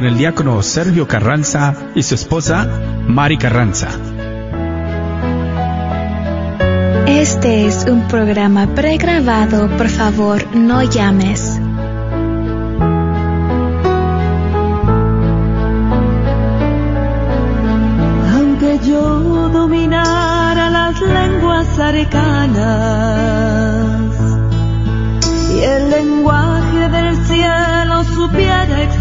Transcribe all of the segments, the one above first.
con el diácono Sergio Carranza y su esposa Mari Carranza. Este es un programa pregrabado, por favor no llames. Aunque yo dominara las lenguas arcanas y el lenguaje del cielo supiera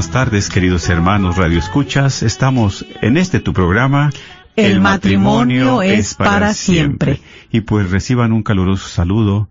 buenas tardes, queridos hermanos Radio Escuchas. Estamos en este tu programa. El matrimonio es para siempre. Y pues reciban un caluroso saludo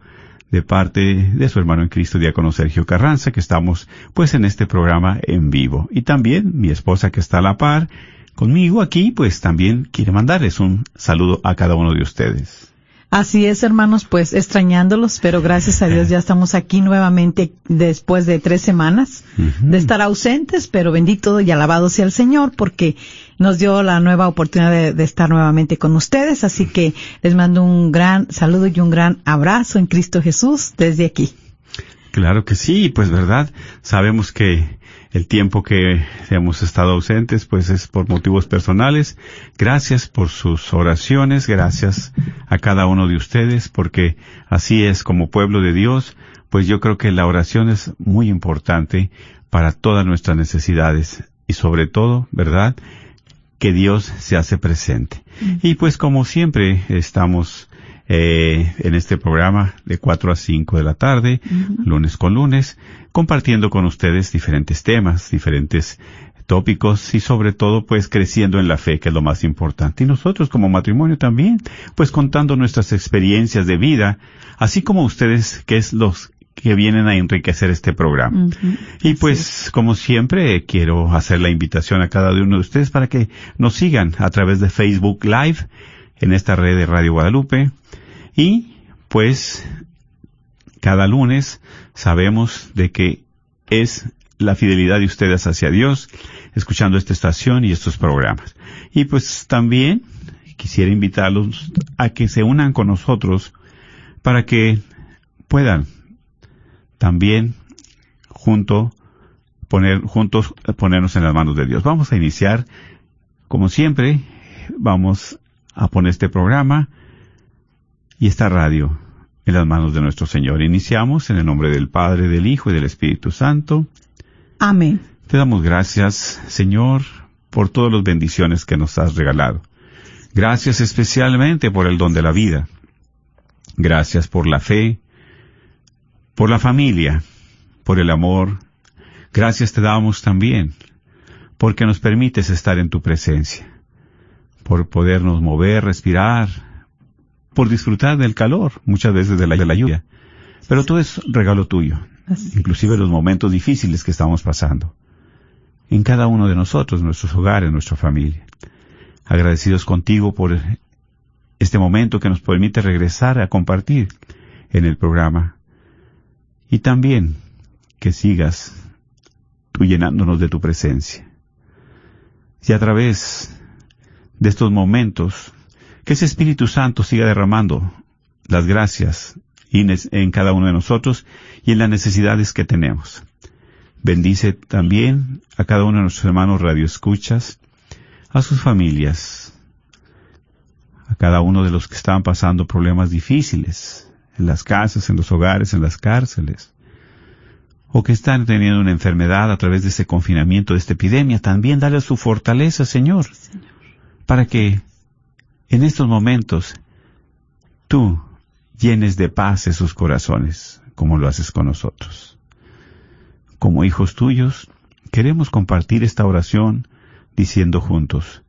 de parte de su hermano en Cristo, diácono Sergio Carranza, que estamos pues en este programa en vivo. Y también mi esposa que está a la par conmigo aquí, pues también quiere mandarles un saludo a cada uno de ustedes. Así es, hermanos, pues extrañándolos, pero gracias a Dios ya estamos aquí nuevamente después de tres semanas de estar ausentes, pero bendito y alabado sea el Señor porque nos dio la nueva oportunidad de, de estar nuevamente con ustedes. Así que les mando un gran saludo y un gran abrazo en Cristo Jesús desde aquí. Claro que sí, pues verdad, sabemos que el tiempo que hemos estado ausentes pues es por motivos personales. Gracias por sus oraciones, gracias a cada uno de ustedes porque así es como pueblo de Dios, pues yo creo que la oración es muy importante para todas nuestras necesidades y sobre todo, ¿verdad? Que Dios se hace presente. Y pues como siempre estamos eh, en este programa de 4 a 5 de la tarde, lunes con lunes, compartiendo con ustedes diferentes temas, diferentes tópicos y sobre todo pues creciendo en la fe, que es lo más importante. Y nosotros como matrimonio también, pues contando nuestras experiencias de vida, así como ustedes, que es los que vienen a enriquecer este programa. Y pues, como siempre, quiero hacer la invitación a cada uno de ustedes para que nos sigan a través de Facebook Live en esta red de Radio Guadalupe. Y pues cada lunes sabemos de que es la fidelidad de ustedes hacia Dios, escuchando esta estación y estos programas. Y pues también quisiera invitarlos a que se unan con nosotros para que puedan también junto poner juntos ponernos en las manos de Dios. Vamos a iniciar como siempre, vamos a poner este programa y esta radio en las manos de nuestro Señor. Iniciamos en el nombre del Padre, del Hijo y del Espíritu Santo. Amén. Te damos gracias, Señor, por todas las bendiciones que nos has regalado. Gracias especialmente por el don de la vida. Gracias por la fe, por la familia, por el amor. Gracias te damos también porque nos permites estar en tu presencia, por podernos mover, respirar, por disfrutar del calor, muchas veces de la, de la lluvia. Pero todo es regalo tuyo, inclusive los momentos difíciles que estamos pasando, en cada uno de nosotros, nuestros hogares, nuestra familia. Agradecidos contigo por este momento que nos permite regresar a compartir en el programa. Y también que sigas tú llenándonos de tu presencia. Y a través de estos momentos, que ese Espíritu Santo siga derramando las gracias en cada uno de nosotros y en las necesidades que tenemos. Bendice también a cada uno de nuestros hermanos radioescuchas, a sus familias, a cada uno de los que están pasando problemas difíciles en las casas, en los hogares, en las cárceles. o que están teniendo una enfermedad a través de ese confinamiento, de esta epidemia, también dale su fortaleza, Señor, para que en estos momentos tú llenes de paz sus corazones, como lo haces con nosotros. Como hijos tuyos, queremos compartir esta oración diciendo juntos,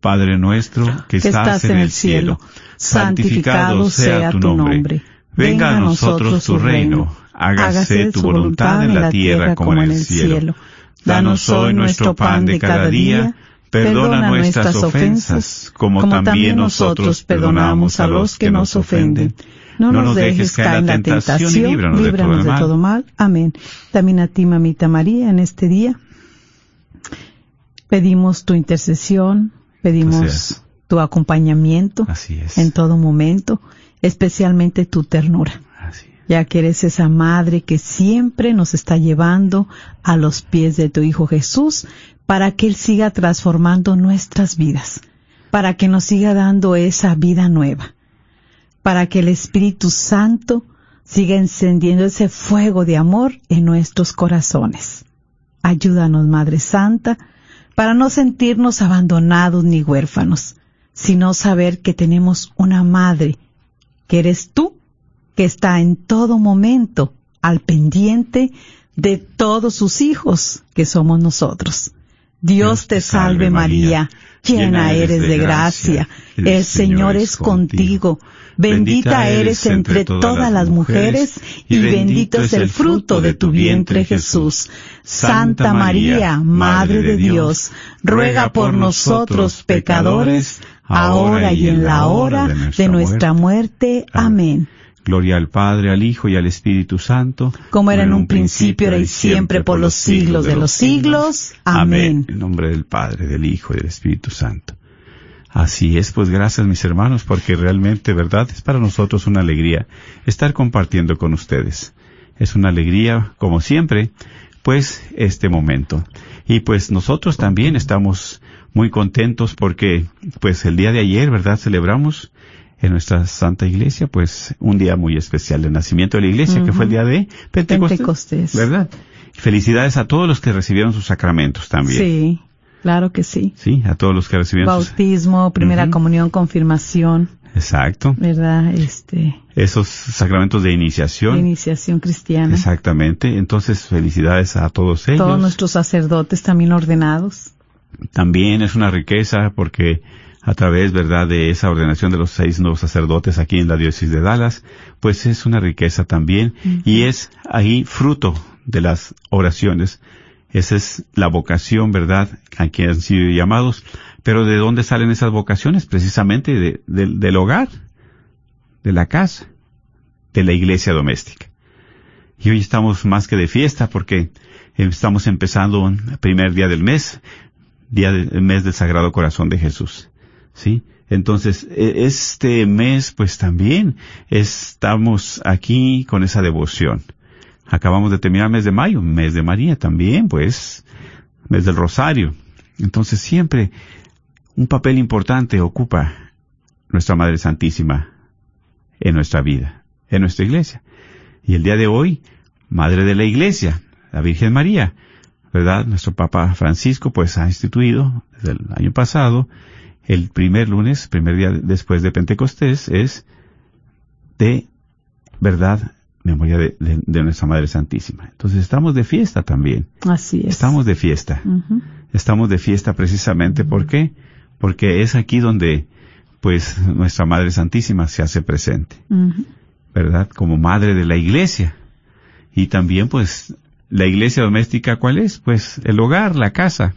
Padre nuestro que, estás, en el cielo, santificado sea tu nombre. Venga a nosotros tu reino, hágase tu voluntad en la tierra como en el cielo. Danos hoy nuestro pan de cada día, perdona nuestras ofensas, como también nosotros perdonamos a los que nos ofenden. No nos dejes caer en la tentación y líbranos de todo mal. Amén. También a ti, mamita María, en este día pedimos tu intercesión, pedimos tu acompañamiento en todo momento, especialmente tu ternura. Ya que eres esa madre que siempre nos está llevando a los pies de tu Hijo Jesús para que Él siga transformando nuestras vidas, para que nos siga dando esa vida nueva, para que el Espíritu Santo siga encendiendo ese fuego de amor en nuestros corazones. Ayúdanos, Madre Santa, para no sentirnos abandonados ni huérfanos, sino saber que tenemos una madre, que eres tú, que está en todo momento al pendiente de todos sus hijos, que somos nosotros. Dios te salve María, llena eres de gracia, el Señor es contigo, bendita eres entre todas las mujeres y bendito es el fruto de tu vientre Jesús. Santa María, Madre de Dios, ruega por nosotros pecadores, ahora y en la hora de nuestra muerte. Amén. Gloria al Padre, al Hijo y al Espíritu Santo. Como era en un principio, era y siempre, por los siglos de los siglos. Amén. En nombre del Padre, del Hijo y del Espíritu Santo. Así es, pues gracias mis hermanos, porque realmente, verdad, es para nosotros una alegría estar compartiendo con ustedes. Es una alegría, como siempre, pues este momento. Y pues nosotros también estamos muy contentos porque, pues el día de ayer, verdad, celebramos en nuestra Santa Iglesia, pues un día muy especial, el nacimiento de la Iglesia, que fue el día de Pentecostés, ¿verdad? Felicidades a todos los que recibieron sus sacramentos también. Sí, claro que sí. Sí, a todos los que recibieron Bautismo, primera comunión, confirmación. Exacto. ¿Verdad? Este. Esos sacramentos de iniciación. De iniciación cristiana. Exactamente. Entonces, felicidades a todos ellos. Todos nuestros sacerdotes también ordenados. También es una riqueza porque a través, ¿verdad?, de esa ordenación de los seis nuevos sacerdotes aquí en la diócesis de Dallas, pues es una riqueza también y es ahí fruto de las oraciones. Esa es la vocación, ¿verdad?, a quien han sido llamados. Pero ¿de dónde salen esas vocaciones? Precisamente del hogar, de la casa, de la iglesia doméstica. Y hoy estamos más que de fiesta porque estamos empezando el primer día del mes, día del mes del Sagrado Corazón de Jesús. ¿Sí? Entonces, e, este mes, pues también estamos aquí con esa devoción. Acabamos de terminar el mes de mayo, mes de María también, pues, mes del Rosario. Entonces, siempre un papel importante ocupa nuestra Madre Santísima en nuestra vida, en nuestra iglesia. Y el día de hoy, Madre de la Iglesia, la Virgen María, ¿verdad? Nuestro Papa Francisco, pues, ha instituido desde el año pasado el primer lunes, primer día después de Pentecostés, es de verdad, memoria de, nuestra Madre Santísima. Entonces estamos de fiesta también. Así es. Estamos de fiesta. Estamos de fiesta precisamente, ¿por qué? Porque es aquí donde, pues, nuestra Madre Santísima se hace presente. ¿Verdad? Como Madre de la Iglesia. Y también, pues, la iglesia doméstica, ¿cuál es? Pues el hogar, la casa,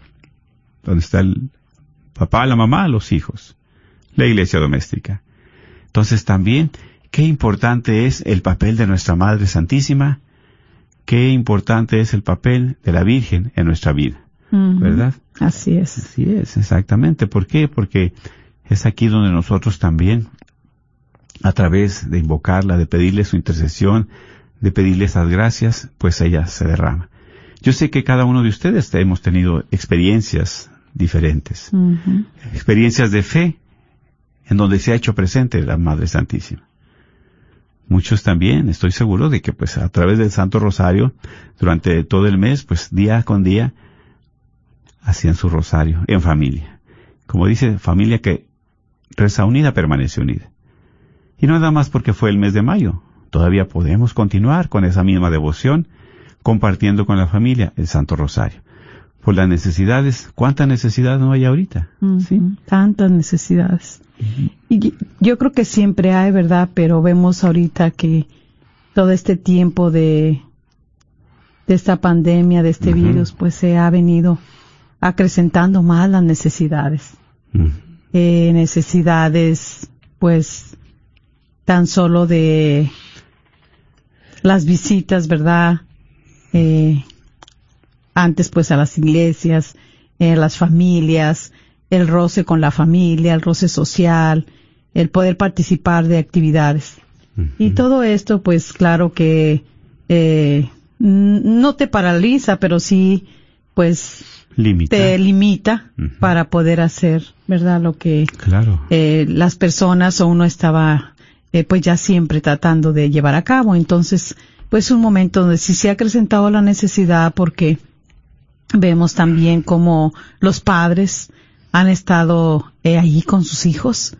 donde está el, papá, la mamá, los hijos, la iglesia doméstica. Entonces también, qué importante es el papel de nuestra Madre Santísima, qué importante es el papel de la Virgen en nuestra vida, ¿verdad? Así es. Así es, exactamente. ¿Por qué? Porque es aquí donde nosotros también, a través de invocarla, de pedirle su intercesión, de pedirle esas gracias, pues ella se derrama. Yo sé que cada uno de ustedes hemos tenido experiencias diferentes. Experiencias de fe en donde se ha hecho presente la Madre Santísima. muchos también, estoy seguro de que pues a través del Santo Rosario, durante todo el mes, pues día con día, hacían su rosario en familia. Como dice, familia que reza unida permanece unida. Y no nada más porque fue el mes de mayo, todavía podemos continuar con esa misma devoción, compartiendo con la familia el Santo Rosario. Por las necesidades, ¿cuántas necesidades no hay ahorita? ¿Sí? Tantas necesidades. Y yo creo que siempre hay, ¿verdad? Pero vemos ahorita que todo este tiempo de, de esta pandemia, de este virus, pues se ha venido acrecentando más las necesidades. Eh, necesidades, pues, tan solo de las visitas, ¿verdad? Eh, antes, pues, a las iglesias, eh, las familias, el roce con la familia, el roce social, el poder participar de actividades. Y todo esto, pues, claro que eh, no te paraliza, pero sí, pues, Limita. te limita para poder hacer, ¿verdad? Lo que Claro. eh, las personas o uno estaba eh, pues ya siempre tratando de llevar a cabo. Entonces, pues un momento donde sí se ha acrecentado la necesidad porque vemos también como los padres han estado eh, allí con sus hijos,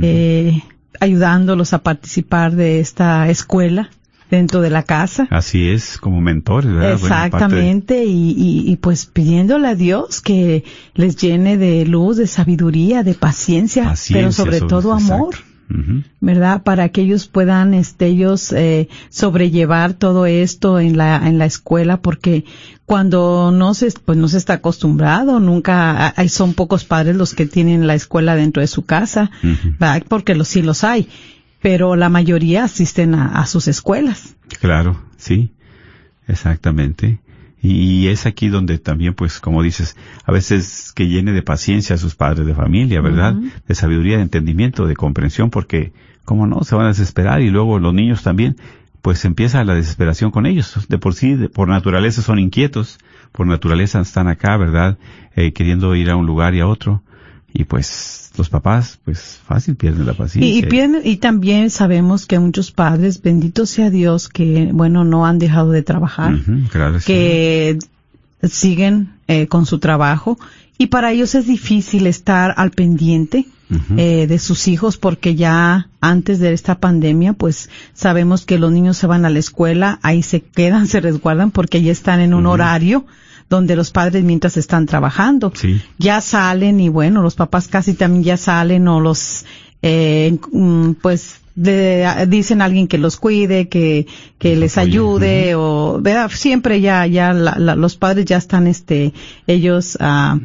eh, ayudándolos a participar de esta escuela dentro de la casa. Así es, como mentores, ¿verdad? Bueno, parte de- Exactamente, y, y, y pues pidiéndole a Dios que les llene de luz, de sabiduría, de paciencia, paciencia pero sobre, todo exacto. ¿Verdad? Para que ellos puedan, este, ellos eh, sobrellevar todo esto en la en la escuela, porque cuando no se pues no se está acostumbrado, nunca hay son pocos padres los que tienen la escuela dentro de su casa. Porque los sí los hay, pero la mayoría asisten a, a sus escuelas. Claro, sí, exactamente. Y es aquí donde también, pues, como dices, a veces que llene de paciencia a sus padres de familia, ¿verdad? De sabiduría, de entendimiento, de comprensión, porque, ¿cómo no? Se van a desesperar y luego los niños también, pues empieza la desesperación con ellos. De por sí, de- por naturaleza son inquietos, por naturaleza están acá, ¿verdad? Eh, queriendo ir a un lugar y a otro. Y pues los papás, pues fácil pierden la paciencia. Y, y, pierden- y también sabemos que muchos padres, bendito sea Dios, que bueno, no han dejado de trabajar, Ujú, claro, sí. que siguen eh, con su trabajo y para ellos es difícil estar al pendiente eh, de sus hijos porque ya antes de esta pandemia pues sabemos que los niños se van a la escuela, ahí se quedan, se resguardan porque ya están en un horario donde los padres mientras están trabajando Sí. ya salen y bueno, los papás casi también ya salen o los, eh, mm, pues, de- dicen a alguien que los cuide, que, que les ayude o, ¿verdad? Siempre ya, ya la- la- los padres ya están, este, ellos, ah,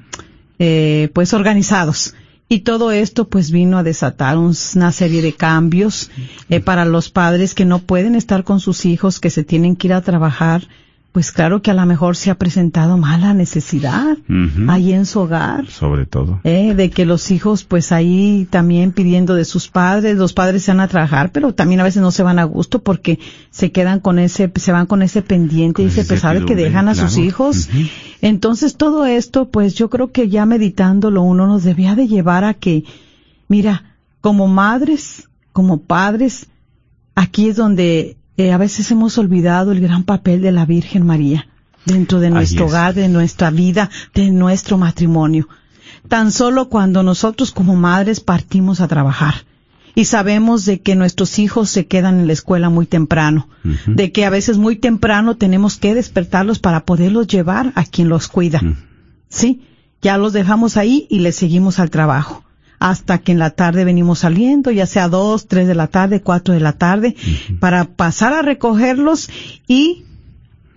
eh, pues organizados. Y todo esto pues vino a desatar un- una serie de cambios eh, para los padres que no pueden estar con sus hijos, que se tienen que ir a trabajar. Pues claro que a lo mejor se ha presentado mala necesidad ahí en su hogar. Sobre todo. Eh, de que los hijos pues ahí también pidiendo de sus padres, los padres se van a trabajar, pero también a veces no se van a gusto porque se quedan con ese, se van con ese pendiente y Con ese esa pesar de que dejan a sus hijos. Entonces todo esto pues yo creo que ya meditándolo uno nos debía de llevar a que, mira, como madres, como padres, aquí es donde eh, a veces hemos olvidado el gran papel de la Virgen María dentro de nuestro es. hogar, de nuestra vida, de nuestro matrimonio. Tan solo cuando nosotros como madres partimos a trabajar y sabemos de que nuestros hijos se quedan en la escuela muy temprano, de que a veces muy temprano tenemos que despertarlos para poderlos llevar a quien los cuida. Sí, ya los dejamos ahí y les seguimos al trabajo. Hasta que en la tarde venimos saliendo, ya sea dos, tres de la tarde, cuatro de la tarde, para pasar a recogerlos y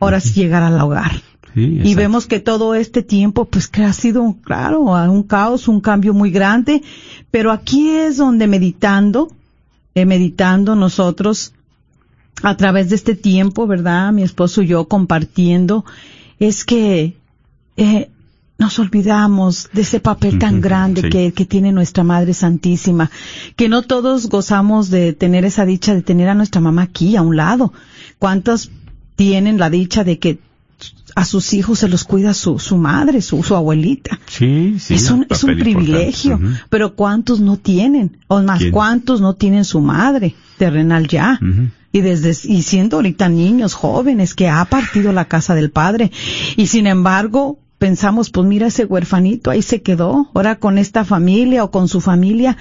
ahora sí llegar al hogar. Sí, Y vemos que todo este tiempo, pues que ha sido, claro, un caos, un cambio muy grande, pero aquí es donde meditando, eh, meditando nosotros, a través de este tiempo, ¿verdad? Mi esposo y yo compartiendo, es que eh, nos olvidamos de ese papel tan grande sí. que, que tiene nuestra Madre Santísima, que no todos gozamos de tener esa dicha de tener a nuestra mamá aquí, a un lado. ¿Cuántos tienen la dicha de que a sus hijos se los cuida su, su madre, su, su abuelita? Sí, sí. es un, es un privilegio, pero ¿cuántos no tienen? O más, ¿Quién? ¿cuántos no tienen su madre terrenal ya? Y desde y siendo ahorita niños jóvenes que ha partido la casa del padre y sin embargo pensamos pues mira ese huerfanito ahí se quedó ahora con esta familia o con su familia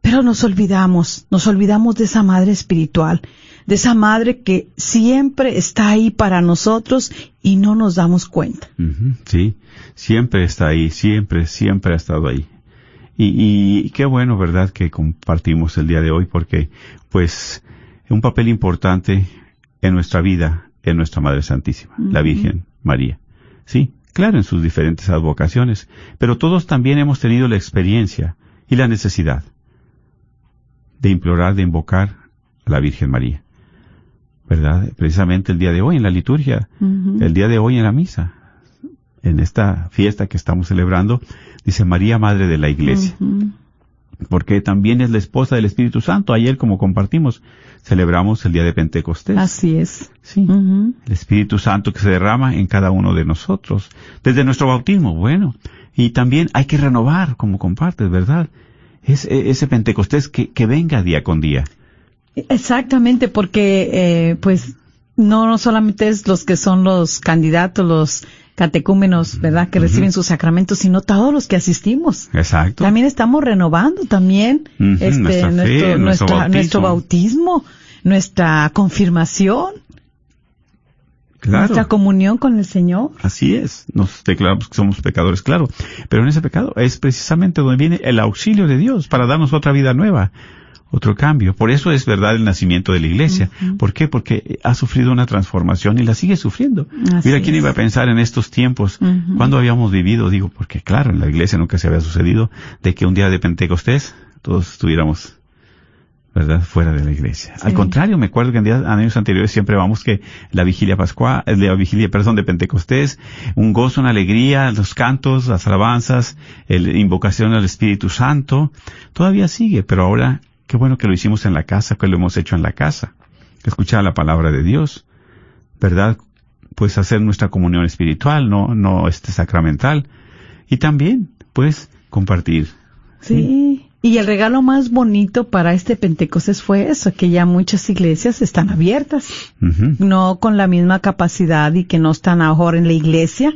pero nos olvidamos nos olvidamos de esa madre espiritual de esa madre que siempre está ahí para nosotros y no nos damos cuenta Sí, siempre está ahí, siempre, siempre ha estado ahí. Y, y qué bueno, ¿verdad?, que compartimos el día de hoy porque, pues, un papel importante en nuestra vida en nuestra Madre Santísima, la Virgen María. Sí, claro, en sus diferentes advocaciones, pero todos también hemos tenido la experiencia y la necesidad de implorar, de invocar a la Virgen María. ¿Verdad? Precisamente el día de hoy en la liturgia, el día de hoy en la misa, en esta fiesta que estamos celebrando, dice María, Madre de la Iglesia. Porque también es la esposa del Espíritu Santo. Ayer, como compartimos, celebramos el día de Pentecostés. así es Sí. El Espíritu Santo que se derrama en cada uno de nosotros. Desde nuestro bautismo, bueno. Y también hay que renovar, como compartes, ¿verdad? Es, e- ese Pentecostés que, que venga día con día. Exactamente, porque eh, pues no, no solamente es los que son los candidatos, los catecúmenos, ¿verdad? Que reciben sus sacramentos, sino todos los que asistimos. Exacto. También estamos renovando también este, nuestra fe, nuestro, nuestro bautismo. nuestro bautismo, nuestra confirmación, claro. nuestra comunión con el Señor. Así es, nos declaramos que somos pecadores, claro, pero en ese pecado es precisamente donde viene el auxilio de Dios para darnos otra vida nueva, otro cambio. Por eso es verdad el nacimiento de la iglesia. ¿Por qué? Porque ha sufrido una transformación y la sigue sufriendo. Así Mira, ¿quién es. iba a pensar en estos tiempos? Cuando habíamos vivido? Digo, porque claro, en la iglesia nunca se había sucedido de que un día de Pentecostés todos estuviéramos ¿verdad? Fuera de la iglesia. Al contrario, me acuerdo que en días, años anteriores siempre vamos que la vigilia pascual, eh, la vigilia, perdón, de Pentecostés, un gozo, una alegría, los cantos, las alabanzas, el invocación al Espíritu Santo, todavía sigue, pero ahora, qué bueno que lo hicimos en la casa, que lo hemos hecho en la casa. Escuchar la palabra de Dios, ¿verdad? Pues hacer nuestra comunión espiritual, no, no este sacramental. Y también, pues, compartir. Sí. Y el regalo más bonito para este Pentecostés fue eso, que ya muchas iglesias están abiertas, no con la misma capacidad y que no están ahora en la iglesia,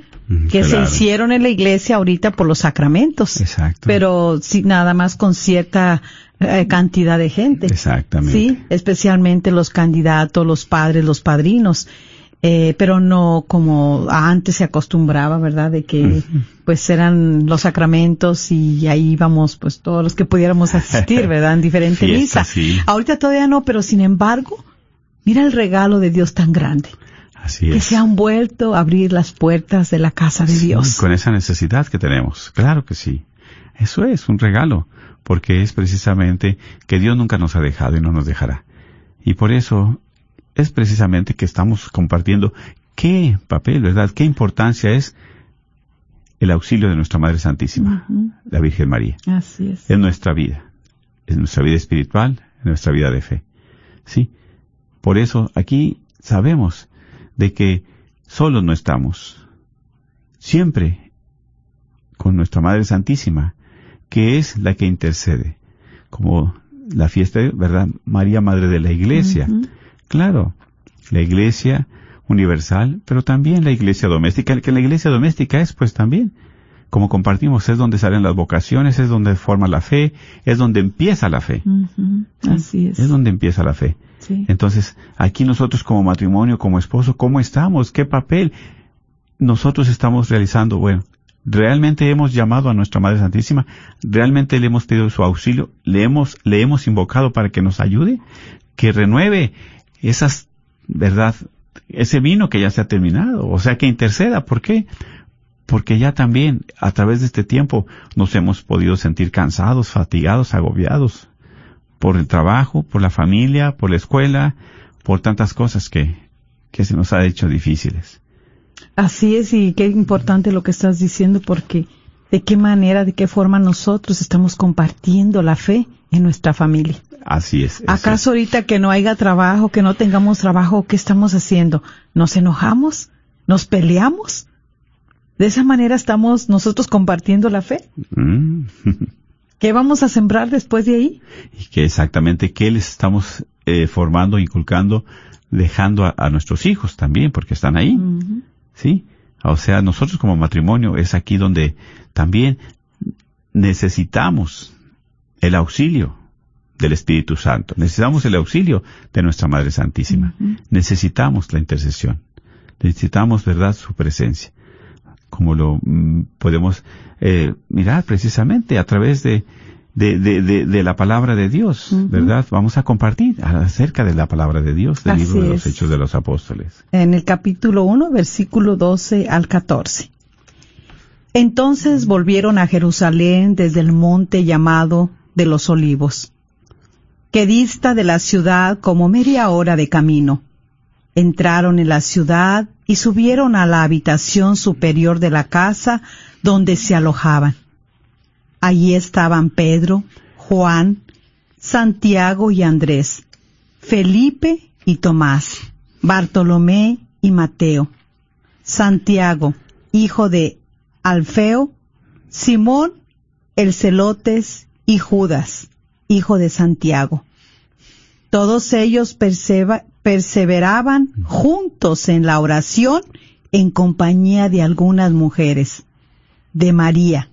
que se hicieron en la iglesia ahorita por los sacramentos. Exacto. Pero sí, nada más con cierta eh, cantidad de gente. Exactamente. Sí, especialmente los candidatos, los padres, los padrinos. Eh, pero no como antes se acostumbraba, ¿verdad? De que pues eran los sacramentos y ahí íbamos pues todos los que pudiéramos asistir, ¿verdad? En diferente Fiesta, misa. sí. Ahorita todavía no, pero sin embargo, mira el regalo de Dios tan grande, Así que es. se han vuelto a abrir las puertas de la casa de Sí, Dios. Con esa necesidad que tenemos. Claro que sí. Eso es un regalo, porque es precisamente que Dios nunca nos ha dejado y no nos dejará. Y por eso es precisamente que estamos compartiendo qué papel, ¿verdad? Qué importancia es el auxilio de nuestra Madre Santísima, la Virgen María, Así es. en nuestra vida, en nuestra vida espiritual, en nuestra vida de fe. Sí. Por eso aquí sabemos de que solos no estamos. Siempre con nuestra Madre Santísima, que es la que intercede, como la fiesta, ¿verdad? María, Madre de la Iglesia. Claro, la Iglesia universal, pero también la Iglesia doméstica, que la Iglesia doméstica es pues también, como compartimos, es donde salen las vocaciones, es donde forma la fe, es donde empieza la fe. Ujú. Así es. Es donde empieza la fe. Sí. Entonces, aquí nosotros como matrimonio, como esposo, ¿cómo estamos? ¿Qué papel nosotros estamos realizando? Bueno, realmente hemos llamado a nuestra Madre Santísima, realmente le hemos pedido su auxilio, le hemos, le hemos invocado para que nos ayude, que renueve esas, verdad, ese vino que ya se ha terminado, o sea, que interceda. ¿Por qué? Porque ya también, a través de este tiempo, nos hemos podido sentir cansados, fatigados, agobiados por el trabajo, por la familia, por la escuela, por tantas cosas que, que se nos ha hecho difíciles. Así es, y qué importante lo que estás diciendo, porque de qué manera, de qué forma nosotros estamos compartiendo la fe en nuestra familia. Así es. ¿Acaso ahorita que no haya trabajo, que no tengamos trabajo, qué estamos haciendo? ¿Nos enojamos? ¿Nos peleamos? De esa manera estamos nosotros compartiendo la fe. Mm. ¿Qué vamos a sembrar después de ahí? y que exactamente qué les estamos eh, formando, inculcando, dejando a, a, nuestros hijos también, porque están ahí. ¿Sí? O sea, nosotros como matrimonio es aquí donde también necesitamos el auxilio del Espíritu Santo. Necesitamos el auxilio de nuestra Madre Santísima. Necesitamos la intercesión. Necesitamos, ¿verdad?, su presencia. Como lo mm, podemos eh, mirar precisamente a través de, de, de, de, de la palabra de Dios. ¿verdad? Vamos a compartir acerca de la palabra de Dios, del Así libro de los es. Hechos de los Apóstoles. en el capítulo 1, versículo 12 al 14. Entonces volvieron a Jerusalén desde el monte llamado de los olivos, que dista de la ciudad como media hora de camino. Entraron en la ciudad y subieron a la habitación superior de la casa donde se alojaban. Allí estaban Pedro, Juan, Santiago y Andrés, Felipe y Tomás, Bartolomé y Mateo, Santiago, hijo de Alfeo, Simón el Celotes y Judas, hijo de Santiago. Todos ellos perseveraban juntos en la oración en compañía de algunas mujeres, de María,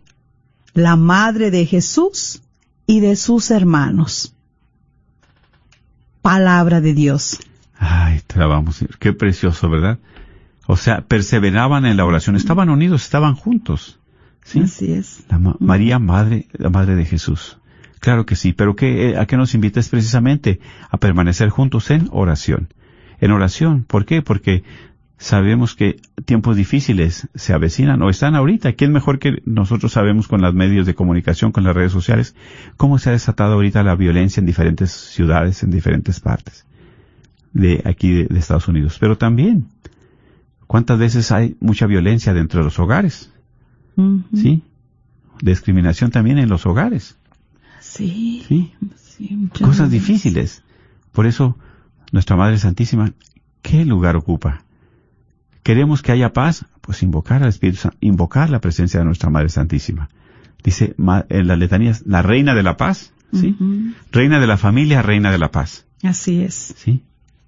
la madre de Jesús y de sus hermanos. Palabra de Dios. Ay, te la vamos. Qué precioso, ¿verdad? O sea, perseveraban en la oración, estaban unidos, estaban juntos. ¿Sí? Así es. La ma- María, madre, la madre de Jesús. Claro que sí, pero ¿qué, eh, ¿a qué nos invita es precisamente? A permanecer juntos en oración. En oración, ¿por qué? Porque sabemos que tiempos difíciles se avecinan o están ahorita. ¿Quién mejor que nosotros sabemos con los medios de comunicación, con las redes sociales, cómo se ha desatado ahorita la violencia en diferentes ciudades, en diferentes partes de aquí de, de Estados Unidos? Pero también, ¿cuántas veces hay mucha violencia dentro de los hogares? ¿Sí? Discriminación también en los hogares. Sí. ¿Sí? Cosas difíciles. Por eso, nuestra Madre Santísima, ¿qué lugar ocupa? ¿Queremos que haya paz? Pues invocar al Espíritu Santo, invocar la presencia de nuestra Madre Santísima. Dice en las letanías, la Reina de la Paz, ¿sí? Reina de la familia, Reina de la Paz, Así es. ¿sí?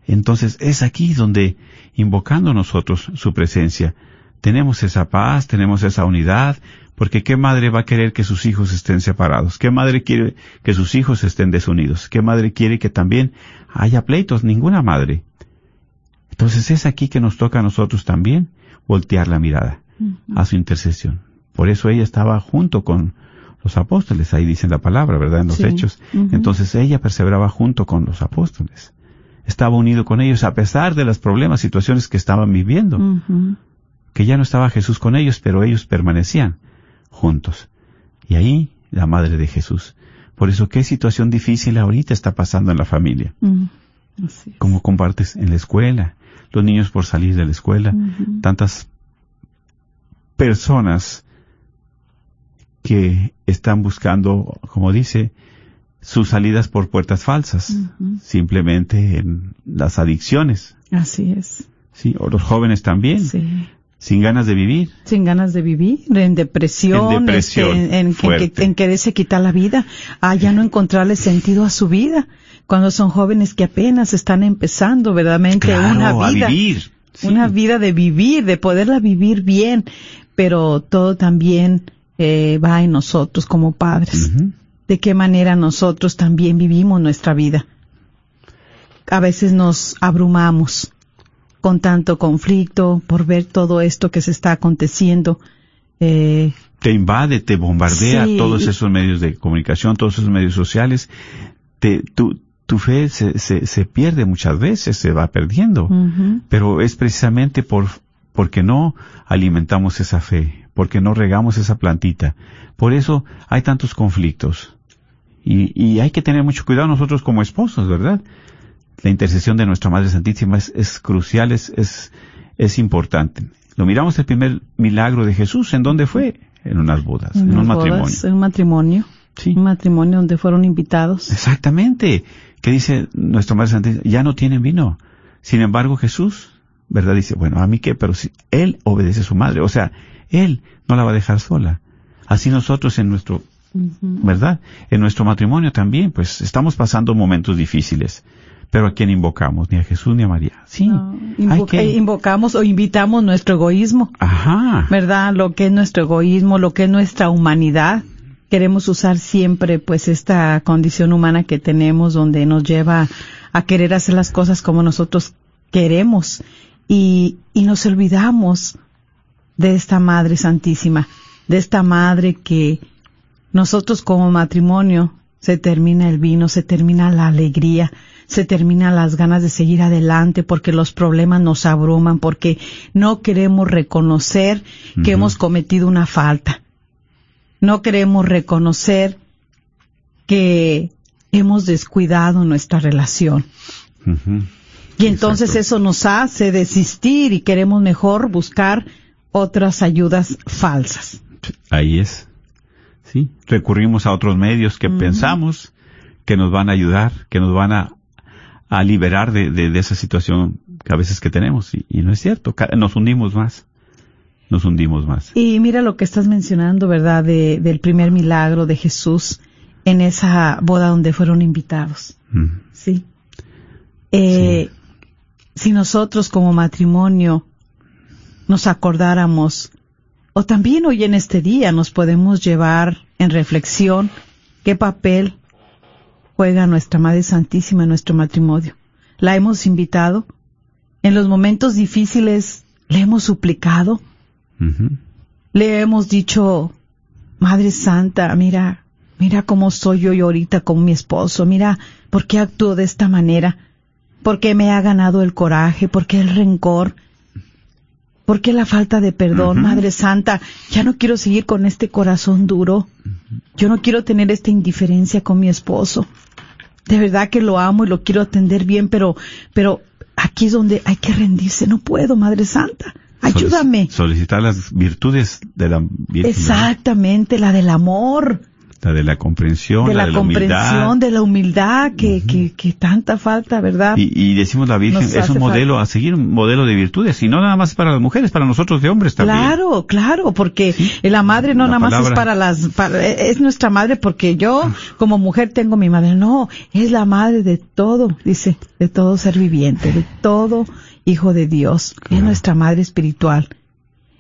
Entonces, es aquí donde, invocando nosotros su presencia, tenemos esa paz, tenemos esa unidad, porque ¿qué madre va a querer que sus hijos estén separados? ¿Qué madre quiere que sus hijos estén desunidos? ¿Qué madre quiere que también haya pleitos? Ninguna madre. Entonces es aquí que nos toca a nosotros también voltear la mirada a su intercesión. Por eso ella estaba junto con los apóstoles, ahí dice la palabra, ¿verdad? En los Sí. hechos. Entonces ella perseveraba junto con los apóstoles. Estaba unido con ellos a pesar de los problemas, situaciones que estaban viviendo que ya no estaba Jesús con ellos, pero ellos permanecían juntos. Y ahí la madre de Jesús. Por eso, qué situación difícil ahorita está pasando en la familia. Así es. Como compartes en la escuela, los niños por salir de la escuela, tantas personas que están buscando, como dice, sus salidas por puertas falsas, simplemente en las adicciones, Así es. ¿sí? O los jóvenes también, Sí. Sin ganas de vivir. Sin ganas de vivir, en depresión, En depresión, este, en, en- quererse quitar la vida, a ya no encontrarle sentido a su vida, cuando son jóvenes que apenas están empezando verdaderamente Claro, una a vida. vivir. Sí. una vida de vivir, de poderla vivir bien, pero todo también eh, va en nosotros como padres. De qué manera nosotros también vivimos nuestra vida. A veces nos abrumamos con tanto conflicto por ver todo esto que se está aconteciendo. Eh, Te invade, te bombardea Sí. todos esos medios de comunicación, todos esos medios sociales. Te, tu, tu fe se, se, se pierde muchas veces, se va perdiendo. Pero es precisamente por, porque no alimentamos esa fe, porque no regamos esa plantita. Por eso hay tantos conflictos. Y, y hay que tener mucho cuidado nosotros como esposos, ¿verdad? La intercesión de nuestra Madre Santísima es, es crucial, es, es, es importante. Lo miramos el primer milagro de Jesús, ¿en dónde fue? En unas bodas, en, unas un bodas, matrimonio. En un matrimonio. Sí. Un matrimonio donde fueron invitados. Exactamente. Que dice nuestra Madre Santísima, ya no tienen vino. Sin embargo, Jesús, ¿verdad? Dice, bueno, a mí qué, pero si Él obedece a su madre, o sea, Él no la va a dejar sola. Así nosotros en nuestro. ¿verdad? En nuestro matrimonio también, pues estamos pasando momentos difíciles. Pero ¿a quién invocamos? Ni a Jesús ni a María. Sí. No, invoca, que... Invocamos o invitamos nuestro egoísmo. Ajá. ¿Verdad? Lo que es nuestro egoísmo, lo que es nuestra humanidad. Queremos usar siempre pues esta condición humana que tenemos donde nos lleva a querer hacer las cosas como nosotros queremos y, y nos olvidamos de esta Madre Santísima, de esta Madre que nosotros como matrimonio se termina el vino, se termina la alegría, se terminan las ganas de seguir adelante porque los problemas nos abruman, porque no queremos reconocer que uh -huh. hemos cometido una falta. No queremos reconocer que hemos descuidado nuestra relación. Uh -huh. Y entonces Exacto. eso nos hace desistir y queremos mejor buscar otras ayudas falsas. Ahí es. Sí, recurrimos a otros medios que uh -huh. pensamos que nos van a ayudar, que nos van a, a liberar de, de, de, esa situación que a veces que tenemos. Y, y, no es cierto, nos hundimos más. Nos hundimos más. Y mira lo que estás mencionando, ¿verdad? De, del primer milagro de Jesús en esa boda donde fueron invitados. ¿Sí? Eh, sí. Si nosotros como matrimonio nos acordáramos, o también hoy en este día nos podemos llevar en reflexión qué papel juega nuestra Madre Santísima en nuestro matrimonio. La hemos invitado. En los momentos difíciles le hemos suplicado. Uh -huh. Le hemos dicho, Madre Santa, mira, mira cómo soy yo ahorita con mi esposo, mira por qué actúo de esta manera, por qué me ha ganado el coraje, por qué el rencor, por qué la falta de perdón, uh -huh. Madre Santa, ya no quiero seguir con este corazón duro, yo no quiero tener esta indiferencia con mi esposo de verdad que lo amo y lo quiero atender bien, pero, pero aquí es donde hay que rendirse. No puedo, Madre Santa. Ayúdame. Solicitar las virtudes de la Virgen. Exactamente, la del amor. La de la comprensión, de la, la de la comprensión, humildad. de la humildad que, uh -huh. que, que, tanta falta, ¿verdad? Y, y decimos la Virgen Nos es un modelo falta. a seguir, un modelo de virtudes, y no nada más para las mujeres, para nosotros de hombres también. Claro, claro, porque ¿Sí? la madre no la nada palabra. más es para las, para, es nuestra madre porque yo como mujer tengo mi madre, no, es la madre de todo, dice, de todo ser viviente, de todo hijo de Dios, claro. es nuestra madre espiritual.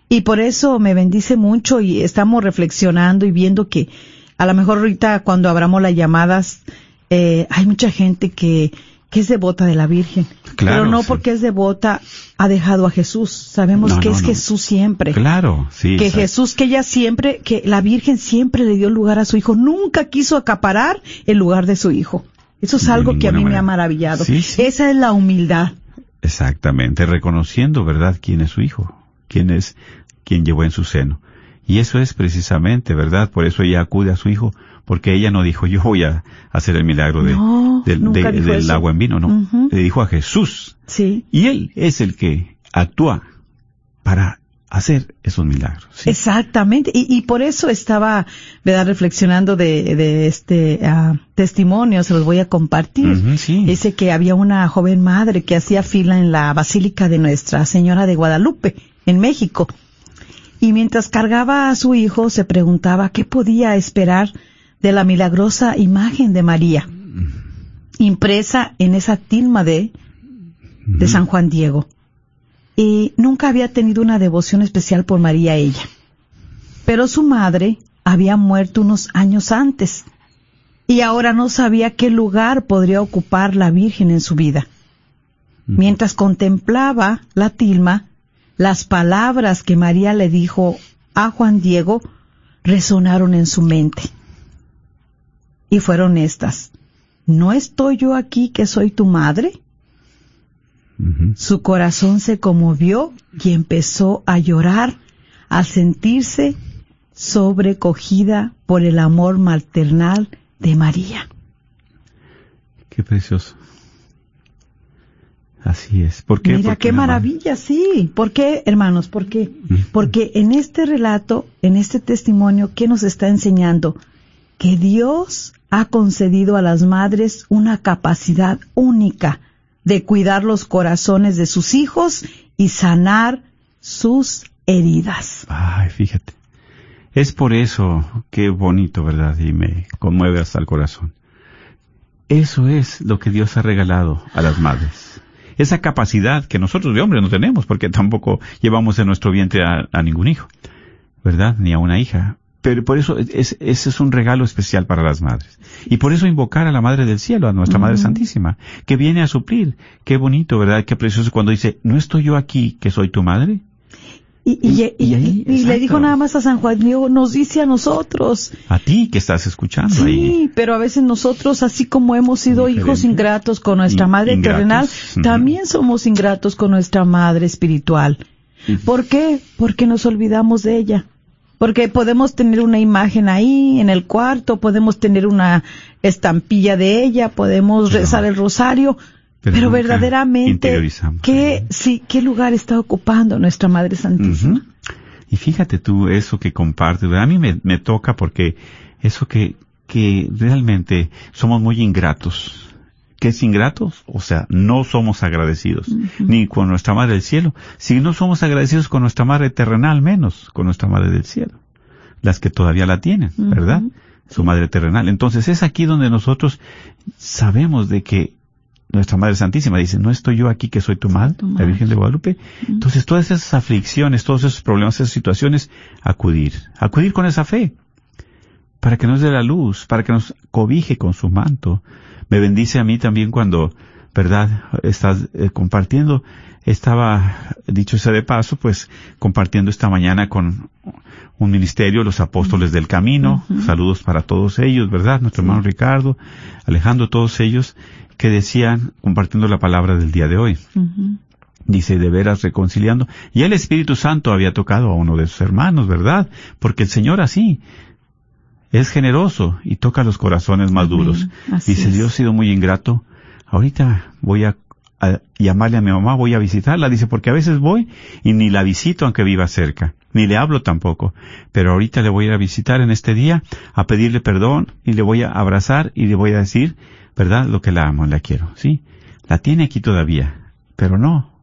Y por eso me bendice mucho y estamos reflexionando y viendo que a lo mejor ahorita cuando abramos las llamadas, eh, hay mucha gente que, que es devota de la Virgen. Claro, pero no sí. porque es devota ha dejado a Jesús. Sabemos no, que no, es no. Jesús siempre. Claro, sí. Que. Jesús, que ella siempre, que la Virgen siempre le dio lugar a su hijo. Nunca quiso acaparar el lugar de su hijo. Eso es algo que a mí me ha maravillado. Sí, sí. Esa es la humildad. Exactamente, reconociendo, ¿verdad?, quién es su hijo, quién es quien llevó en su seno. Y eso es precisamente, ¿verdad? Por eso ella acude a su hijo, porque ella no dijo, yo voy a hacer el milagro de, No, del- de- agua en vino, no. Le dijo a Jesús. Sí. Y él es el que actúa para hacer esos milagros. ¿sí? Exactamente, y, y por eso estaba, ¿verdad?, reflexionando de, de este ah, testimonio, se los voy a compartir. Sí. Dice que había una joven madre que hacía fila en la Basílica de Nuestra Señora de Guadalupe, en México. Y mientras cargaba a su hijo, se preguntaba qué podía esperar de la milagrosa imagen de María, impresa en esa tilma de, de. San Juan Diego y nunca había tenido una devoción especial por María ella. Pero su madre había muerto unos años antes y ahora no sabía qué lugar podría ocupar la Virgen en su vida. Mientras contemplaba la tilma, las palabras que María le dijo a Juan Diego resonaron en su mente. Y fueron estas. ¿No estoy yo aquí que soy tu madre? Su corazón se conmovió y empezó a llorar al sentirse sobrecogida por el amor maternal de María. Qué precioso. Así es. ¿Por qué? Mira qué la ma- maravilla, sí. ¿Por qué, hermanos? ¿Por qué? Porque en este relato, en este testimonio, ¿qué nos está enseñando? Que Dios ha concedido a las madres una capacidad única de cuidar los corazones de sus hijos y sanar sus heridas. Ay, fíjate. Es por eso, qué bonito, ¿verdad? Y me conmueve hasta el corazón. Eso es lo que Dios ha regalado a las madres. Esa capacidad que nosotros de hombres no tenemos, porque tampoco llevamos en nuestro vientre a, a ningún hijo, ¿verdad? Ni a una hija. Pero por eso es, ese es un regalo especial para las madres. Y por eso invocar a la Madre del Cielo, a nuestra Madre Santísima, que viene a suplir. Qué bonito, ¿verdad? Qué precioso cuando dice, ¿no estoy yo aquí que soy tu madre? Y, y, y, Y ahí, y le dijo nada más a San Juan Diego, nos dice a nosotros. A ti que estás escuchando Sí, ahí. pero a veces nosotros, así como hemos sido hijos ingratos con nuestra madre ingratos. terrenal, también somos ingratos con nuestra madre espiritual. ¿Por qué? Porque nos olvidamos de ella. Porque podemos tener una imagen ahí en el cuarto, podemos tener una estampilla de ella, podemos rezar el rosario, pero verdaderamente. ¿qué, sí, ¿qué lugar está ocupando nuestra Madre Santísima? Y fíjate tú eso que compartes, ¿verdad? a mí me, me toca porque eso que, que realmente somos muy ingratos. ¿Qué es ingratos? O sea, no somos agradecidos, ni con nuestra Madre del Cielo. Si no somos agradecidos con nuestra Madre terrenal, menos con nuestra Madre del Cielo. Las que todavía la tienen, ¿verdad? Su Madre terrenal. Entonces es aquí donde nosotros sabemos de que nuestra Madre Santísima dice, no estoy yo aquí que soy tu madre, Tu la. Virgen de Guadalupe. Entonces todas esas aflicciones, todos esos problemas, esas situaciones, acudir, acudir con esa fe, para que nos dé la luz, para que nos cobije con su manto. Me bendice a mí también cuando, verdad, estás eh, compartiendo, estaba, dicho sea de paso, pues compartiendo esta mañana con un ministerio, los apóstoles del camino, saludos para todos ellos, ¿verdad? Nuestro hermano Ricardo, Alejandro, todos ellos, que decían, compartiendo la palabra del día de hoy, dice de veras reconciliando. Y el Espíritu Santo había tocado a uno de sus hermanos, ¿verdad? Porque el Señor así es generoso y toca los corazones más duros. Dice. Dios ha sido muy ingrato. Ahorita voy a, a llamarle a mi mamá, voy a visitarla. Dice, porque a veces voy y ni la visito aunque viva cerca. Ni le hablo tampoco. Pero ahorita le voy a ir a visitar en este día, a pedirle perdón y le voy a abrazar y le voy a decir, ¿verdad? Lo que la amo, la quiero, ¿sí? La tiene aquí todavía, pero no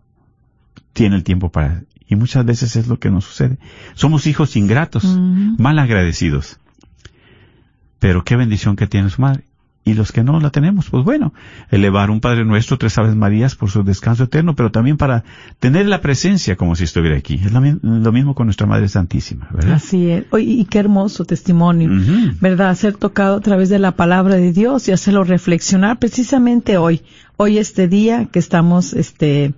tiene el tiempo para... Y muchas veces es lo que nos sucede. Somos hijos ingratos, mal agradecidos. Pero qué bendición que tiene su madre. Y los que no la tenemos, pues bueno, elevar un Padre Nuestro, tres Aves Marías por su descanso eterno, pero también para tener la presencia como si estuviera aquí. Es lo, mi- lo mismo con nuestra Madre Santísima, ¿verdad? Así es. Oye, y qué hermoso testimonio. ¿verdad? Ser tocado a través de la palabra de Dios y hacerlo reflexionar precisamente hoy. Hoy este día que estamos, este,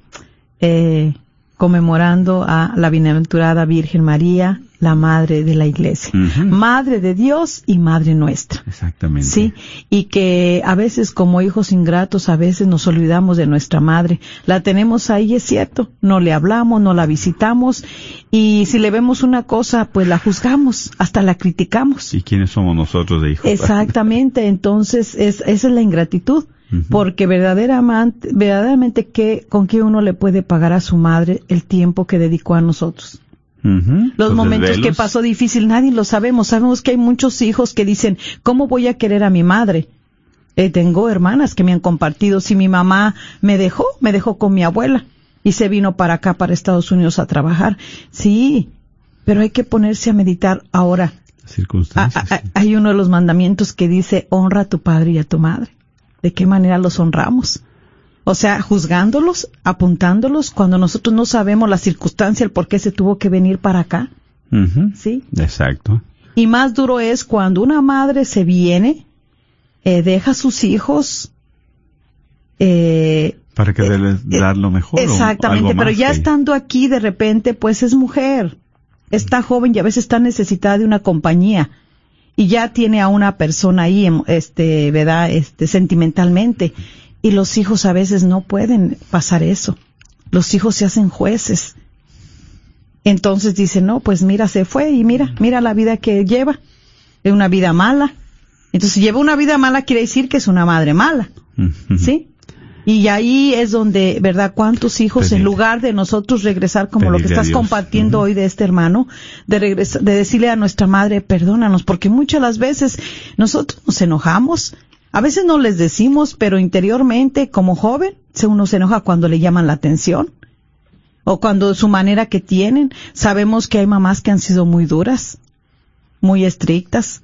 eh, conmemorando a la bienaventurada Virgen María, la Madre de la Iglesia. Madre de Dios y Madre nuestra. Exactamente. Sí, y que a veces como hijos ingratos, a veces nos olvidamos de nuestra madre. La tenemos ahí, es cierto, no le hablamos, no la visitamos y si le vemos una cosa, pues la juzgamos, hasta la criticamos. ¿Y quiénes somos nosotros de hijos? Exactamente, entonces es, esa es la ingratitud. Porque verdaderamente, verdaderamente que, con qué uno le puede pagar a su madre el tiempo que dedicó a nosotros. Los momentos que pasó difícil, nadie lo sabemos. Sabemos que hay muchos hijos que dicen, ¿cómo voy a querer a mi madre? Eh, tengo hermanas que me han compartido, si mi mamá me dejó, me dejó con mi abuela y se vino para acá, para Estados Unidos a trabajar. Sí, pero hay que ponerse a meditar ahora. Ah, Circunstancias. ah, ah, hay uno de los mandamientos que dice, honra a tu padre y a tu madre. ¿De qué manera los honramos? O sea, juzgándolos, apuntándolos, cuando nosotros no sabemos la circunstancia, el por qué se tuvo que venir para acá. ¿Sí? Exacto. Y más duro es cuando una madre se viene, eh, deja a sus hijos, eh, Para que Eh, eh, dar lo mejor. exactamente, pero ya que- estando aquí de repente, pues es mujer, está joven y a veces está necesitada de una compañía y ya tiene a una persona ahí, em- este, ¿verdad? Este, sentimentalmente. Y los hijos a veces no pueden pasar eso. Los hijos se hacen jueces. Entonces dicen, no, pues mira, se fue y mira, mira la vida que lleva. Es una vida mala. Entonces, lleva una vida mala quiere decir que es una madre mala. ¿Sí? Y ahí es donde, ¿verdad? ¿Cuántos hijos, en lugar de nosotros regresar como lo que estás compartiendo hoy de este hermano, de, de decirle a nuestra madre, perdónanos, porque muchas las veces nosotros nos enojamos, a veces no les decimos, pero interiormente, como joven, uno se enoja cuando le llaman la atención o cuando su manera que tienen. Sabemos que hay mamás que han sido muy duras, muy estrictas.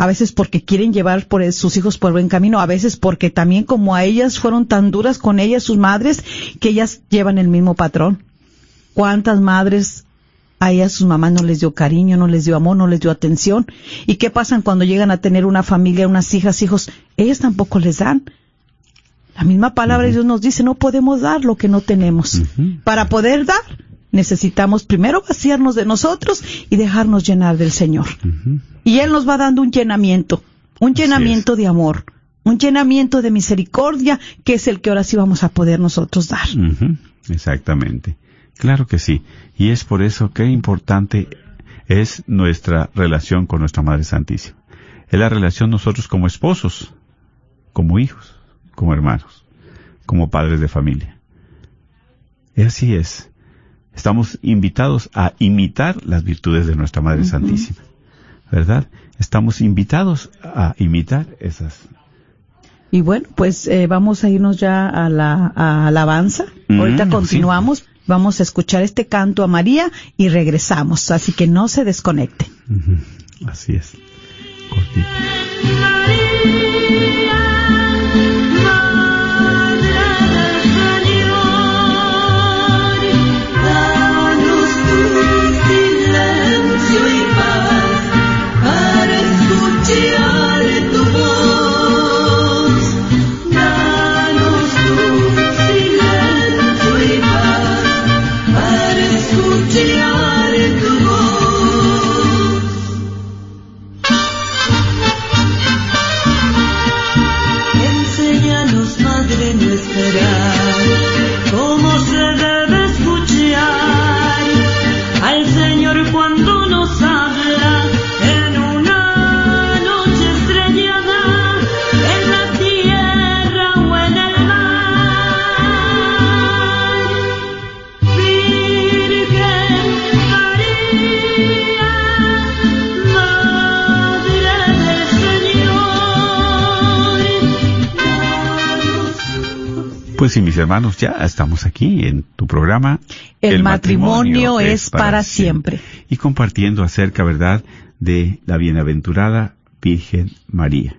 A veces porque quieren llevar por sus hijos por buen camino, a veces porque también como a ellas fueron tan duras con ellas sus madres, que ellas llevan el mismo patrón. ¿Cuántas madres a ellas sus mamás no les dio cariño, no les dio amor, no les dio atención? ¿Y qué pasan cuando llegan a tener una familia, unas hijas, hijos? Ellas tampoco les dan. La misma palabra de Dios nos dice, no podemos dar lo que no tenemos. Para poder dar, necesitamos primero vaciarnos de nosotros y dejarnos llenar del Señor. Y Él nos va dando un llenamiento, un llenamiento de amor, un llenamiento de misericordia, que es el que ahora sí vamos a poder nosotros dar. Exactamente. Claro que sí. Y es por eso que importante es nuestra relación con nuestra Madre Santísima. Es la relación nosotros como esposos, como hijos, como hermanos, como padres de familia. Y así es. Estamos invitados a imitar las virtudes de nuestra Madre Santísima. ¿Verdad? Estamos invitados a imitar esas. Y bueno, pues eh, vamos a irnos ya a la alabanza. Mm, Ahorita continuamos. Vamos a escuchar este canto a María y regresamos. Así que no se desconecte. Así es. Pues sí, mis hermanos, ya estamos aquí en tu programa. El, matrimonio, es para, siempre. Y compartiendo acerca, ¿verdad?, de la bienaventurada Virgen María,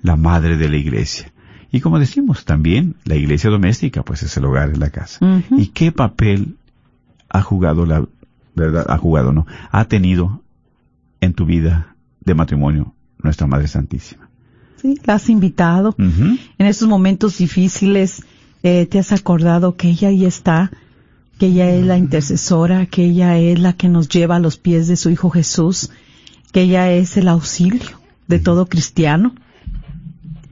la madre de la iglesia. Y como decimos también, la iglesia doméstica, pues es el hogar, en la casa. ¿Y qué papel ha jugado la, verdad, ha jugado, no? Ha tenido en tu vida de matrimonio nuestra Madre Santísima. Sí, la has invitado en esos momentos difíciles eh, te has acordado que ella ahí está, que ella es la intercesora, que ella es la que nos lleva a los pies de su Hijo Jesús, que ella es el auxilio de todo cristiano.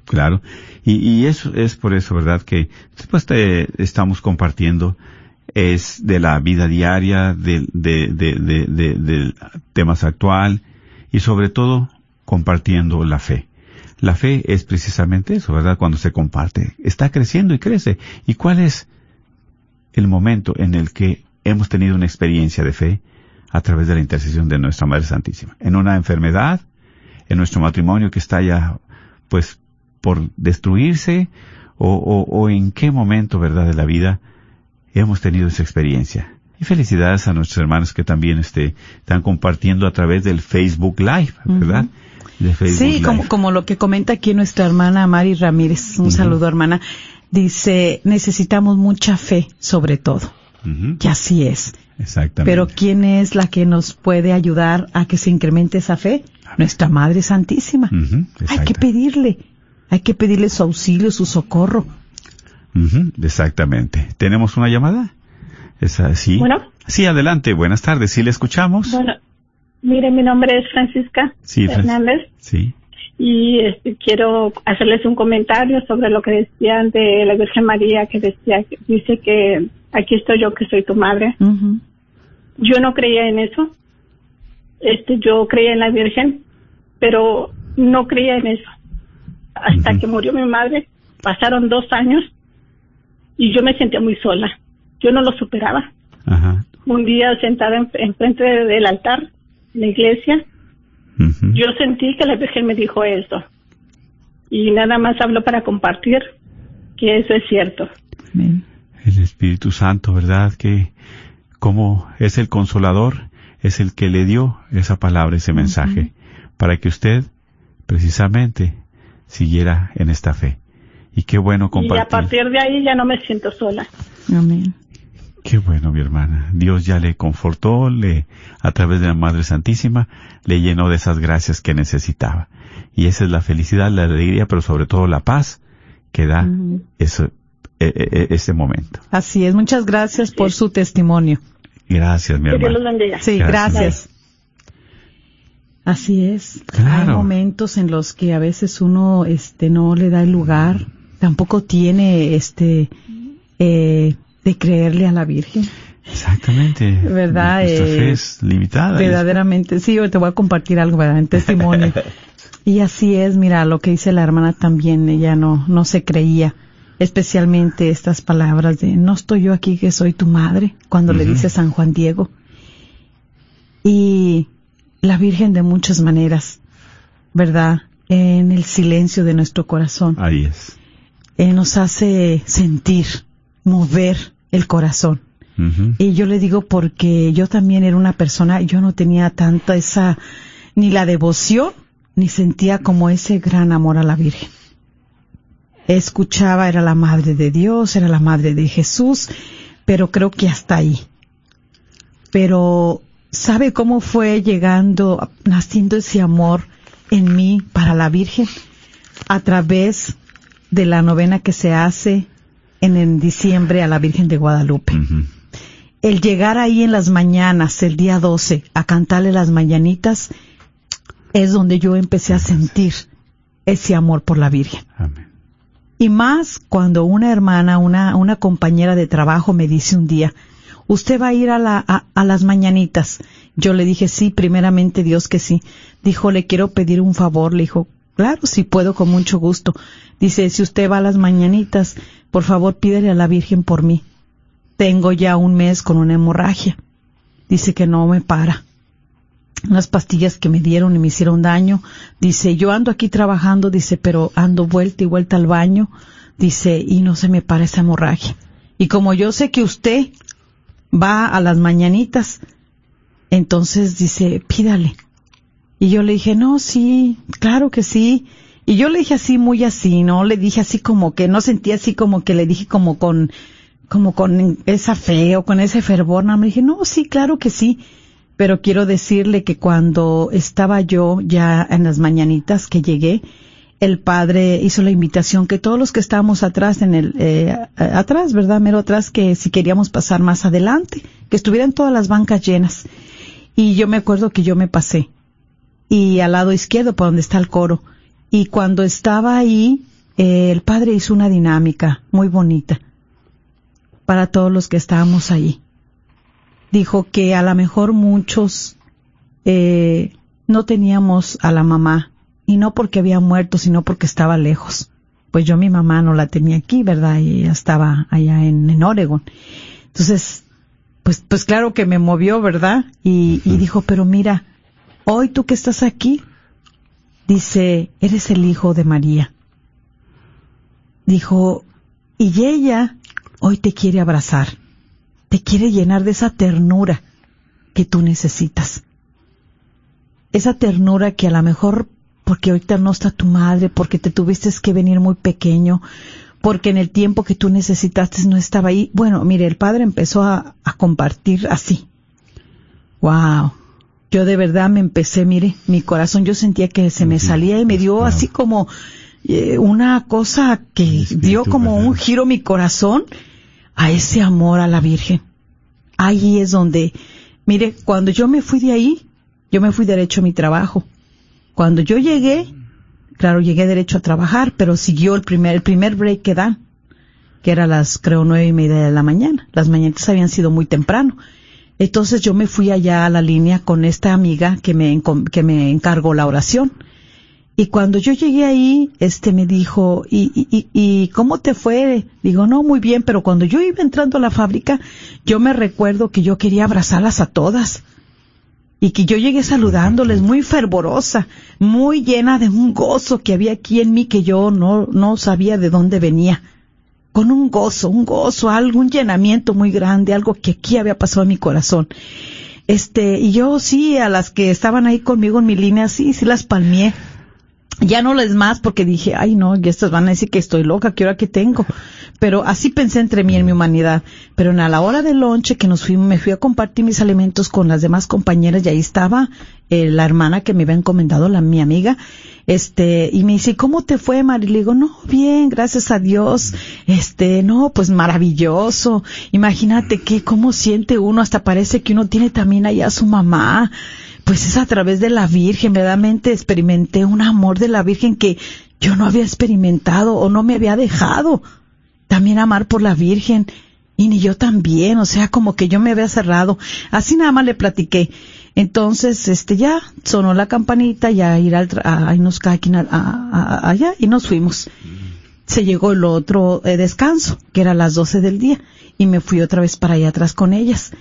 Claro, y, y eso es por eso, ¿verdad? Que después te estamos compartiendo es de la vida diaria, de, de, de, de, temas actual y sobre todo compartiendo la fe. La fe es precisamente eso, ¿verdad? Cuando se comparte. Está creciendo y crece. ¿Y cuál es el momento en el que hemos tenido una experiencia de fe a través de la intercesión de nuestra Madre Santísima? En una enfermedad, en nuestro matrimonio que está ya, pues, por destruirse, o, o, en qué momento, ¿verdad?, de la vida hemos tenido esa experiencia. Y felicidades a nuestros hermanos que también este, están compartiendo a través del Facebook Live, ¿verdad? Sí, como, como lo que comenta aquí nuestra hermana Mari Ramírez, un saludo hermana, dice, necesitamos mucha fe sobre todo. Y así es. Exactamente. Pero ¿quién es la que nos puede ayudar a que se incremente esa fe? Nuestra Madre Santísima. hay que pedirle, hay que pedirle su auxilio, su socorro. Exactamente. ¿Tenemos una llamada? ¿Es así? Bueno. Sí, adelante. Buenas tardes. ¿Sí le escuchamos? Bueno, Mire, mi nombre es Francisca Fernández. Sí. Y este, quiero hacerles un comentario sobre lo que decían de la Virgen María, que decía, dice que aquí estoy yo, que soy tu madre. Yo no creía en eso. Este, yo creía en la Virgen, pero no creía en eso. Hasta que murió mi madre, pasaron dos años y yo me sentía muy sola. Yo no lo superaba. Un día sentada enfrente del altar, la iglesia, yo sentí que la Virgen me dijo esto. Y nada más hablo para compartir que eso es cierto. El Espíritu Santo, ¿verdad? Que como es el consolador, es el que le dio esa palabra, ese mensaje, para que usted precisamente siguiera en esta fe. Y qué bueno compartir. Y a partir de ahí ya no me siento sola. Amén. Qué bueno, mi hermana. Dios ya le confortó, le, a través de la Madre Santísima, le llenó de esas gracias que necesitaba. Y esa es la felicidad, la alegría, pero sobre todo la paz que da eso, e, e, ese momento. Así es. Muchas gracias por su testimonio. Gracias, mi Que Dios hermana. los bendiga. Sí, Gracias. gracias. Así es. Claro. Hay momentos en los que a veces uno este no le da el lugar, tampoco tiene este eh, de creerle a la Virgen. Exactamente. ¿Verdad? Nuestra Eh, fe es limitada. Verdaderamente, sí, yo te voy a compartir algo, ¿verdad? En testimonio. y así es, mira, lo que dice la hermana también, ella no, no se creía, especialmente estas palabras de, no estoy yo aquí que soy tu madre, cuando le dice San Juan Diego. Y la Virgen de muchas maneras, ¿verdad? En el silencio de nuestro corazón, Ahí es. eh, nos hace sentir, mover el corazón. Y yo le digo porque yo también era una persona, yo no tenía tanta esa, ni la devoción, ni sentía como ese gran amor a la Virgen. Escuchaba, era la madre de Dios, era la madre de Jesús, pero creo que hasta ahí. Pero, ¿sabe cómo fue llegando, naciendo ese amor en mí para la Virgen? A través de la novena que se hace en, en diciembre a la Virgen de Guadalupe el llegar ahí en las mañanas, el día 12, a cantarle las mañanitas, es donde yo empecé a sentir ese amor por la Virgen. Amén. Y más cuando una hermana, una, una compañera de trabajo me dice un día, usted va a ir a, la, a, a las mañanitas. Yo le dije, sí, primeramente Dios que sí. Dijo, le quiero pedir un favor. Le dijo, claro, si puedo, con mucho gusto. Dice, si usted va a las mañanitas, por favor pídele a la Virgen por mí. Tengo ya un mes con una hemorragia. Dice que no me para. Unas pastillas que me dieron y me hicieron daño. Dice, yo ando aquí trabajando, dice, pero ando vuelta y vuelta al baño. Dice, y no se me para esa hemorragia. Y como yo sé que usted va a las mañanitas, entonces dice, pídale. Y yo le dije, no, sí, claro que sí. Y yo le dije así, muy así, ¿no? Le dije así como que, no sentía así como que le dije como con, como con esa fe o con ese fervor. No, me dije, no, sí, claro que sí. Pero quiero decirle que cuando estaba yo ya en las mañanitas que llegué, el padre hizo la invitación que todos los que estábamos atrás en el, eh, atrás, ¿verdad? Mero atrás, que si queríamos pasar más adelante, que estuvieran todas las bancas llenas. Y yo me acuerdo que yo me pasé. Y al lado izquierdo, por donde está el coro. Y cuando estaba ahí, eh, el padre hizo una dinámica muy bonita para todos los que estábamos ahí. Dijo que a lo mejor muchos eh, no teníamos a la mamá, y no porque había muerto, sino porque estaba lejos. Pues yo mi mamá no la tenía aquí, ¿verdad? Y ella estaba allá en, en Oregon. Entonces, pues, pues claro que me movió, ¿verdad? Y, y dijo, pero mira, hoy tú que estás aquí, dice, eres el hijo de María. Dijo, y ella hoy te quiere abrazar, te quiere llenar de esa ternura que tú necesitas. Esa ternura que a lo mejor porque ahorita no está tu madre, porque te tuviste que venir muy pequeño, porque en el tiempo que tú necesitaste no estaba ahí. Bueno, mire, el padre empezó a, a compartir así. Wow. Yo de verdad me empecé, mire, mi corazón yo sentía que se me salía y me dio así como eh, una cosa que dio como un giro mi corazón a ese amor a la Virgen. Ahí es donde, mire, cuando yo me fui de ahí, yo me fui derecho a mi trabajo. Cuando yo llegué, claro, llegué derecho a trabajar, pero siguió el primer, el primer break que dan, que era las, creo, nueve y media de la mañana. Las mañanas habían sido muy temprano. Entonces yo me fui allá a la línea con esta amiga que me, que me encargó la oración. Y cuando yo llegué ahí, este me dijo, ¿y, y, y- y cómo te fue? Digo, no, muy bien, pero cuando yo iba entrando a la fábrica, yo me recuerdo que yo quería abrazarlas a todas. Y que yo llegué saludándoles muy fervorosa, muy llena de un gozo que había aquí en mí que yo no, no sabía de dónde venía. Con un gozo, un gozo, algo, un llenamiento muy grande, algo que aquí había pasado en mi corazón. Este, y yo sí, a las que estaban ahí conmigo en mi línea, sí, sí las palmié ya no les más porque dije, ay no, ya estas van a decir que estoy loca, ¿qué hora que tengo? Pero así pensé entre mí en mi humanidad. Pero a la hora del lonche que nos fuimos, me fui a compartir mis alimentos con las demás compañeras y ahí estaba eh, la hermana que me había encomendado, la mi amiga, este, y me dice, ¿cómo te fue, Mari? Le digo, no, bien, gracias a Dios, este, no, pues maravilloso. Imagínate que cómo siente uno, hasta parece que uno tiene también allá a su mamá pues es a través de la Virgen, verdaderamente experimenté un amor de la Virgen que yo no había experimentado o no me había dejado. También amar por la Virgen y ni yo también, o sea, como que yo me había cerrado. Así nada más le platiqué. Entonces, este, ya sonó la campanita, ya ir al, a, nos a, allá y nos fuimos. Se llegó el otro eh, descanso, que era a las doce del día, y me fui otra vez para allá atrás con ellas.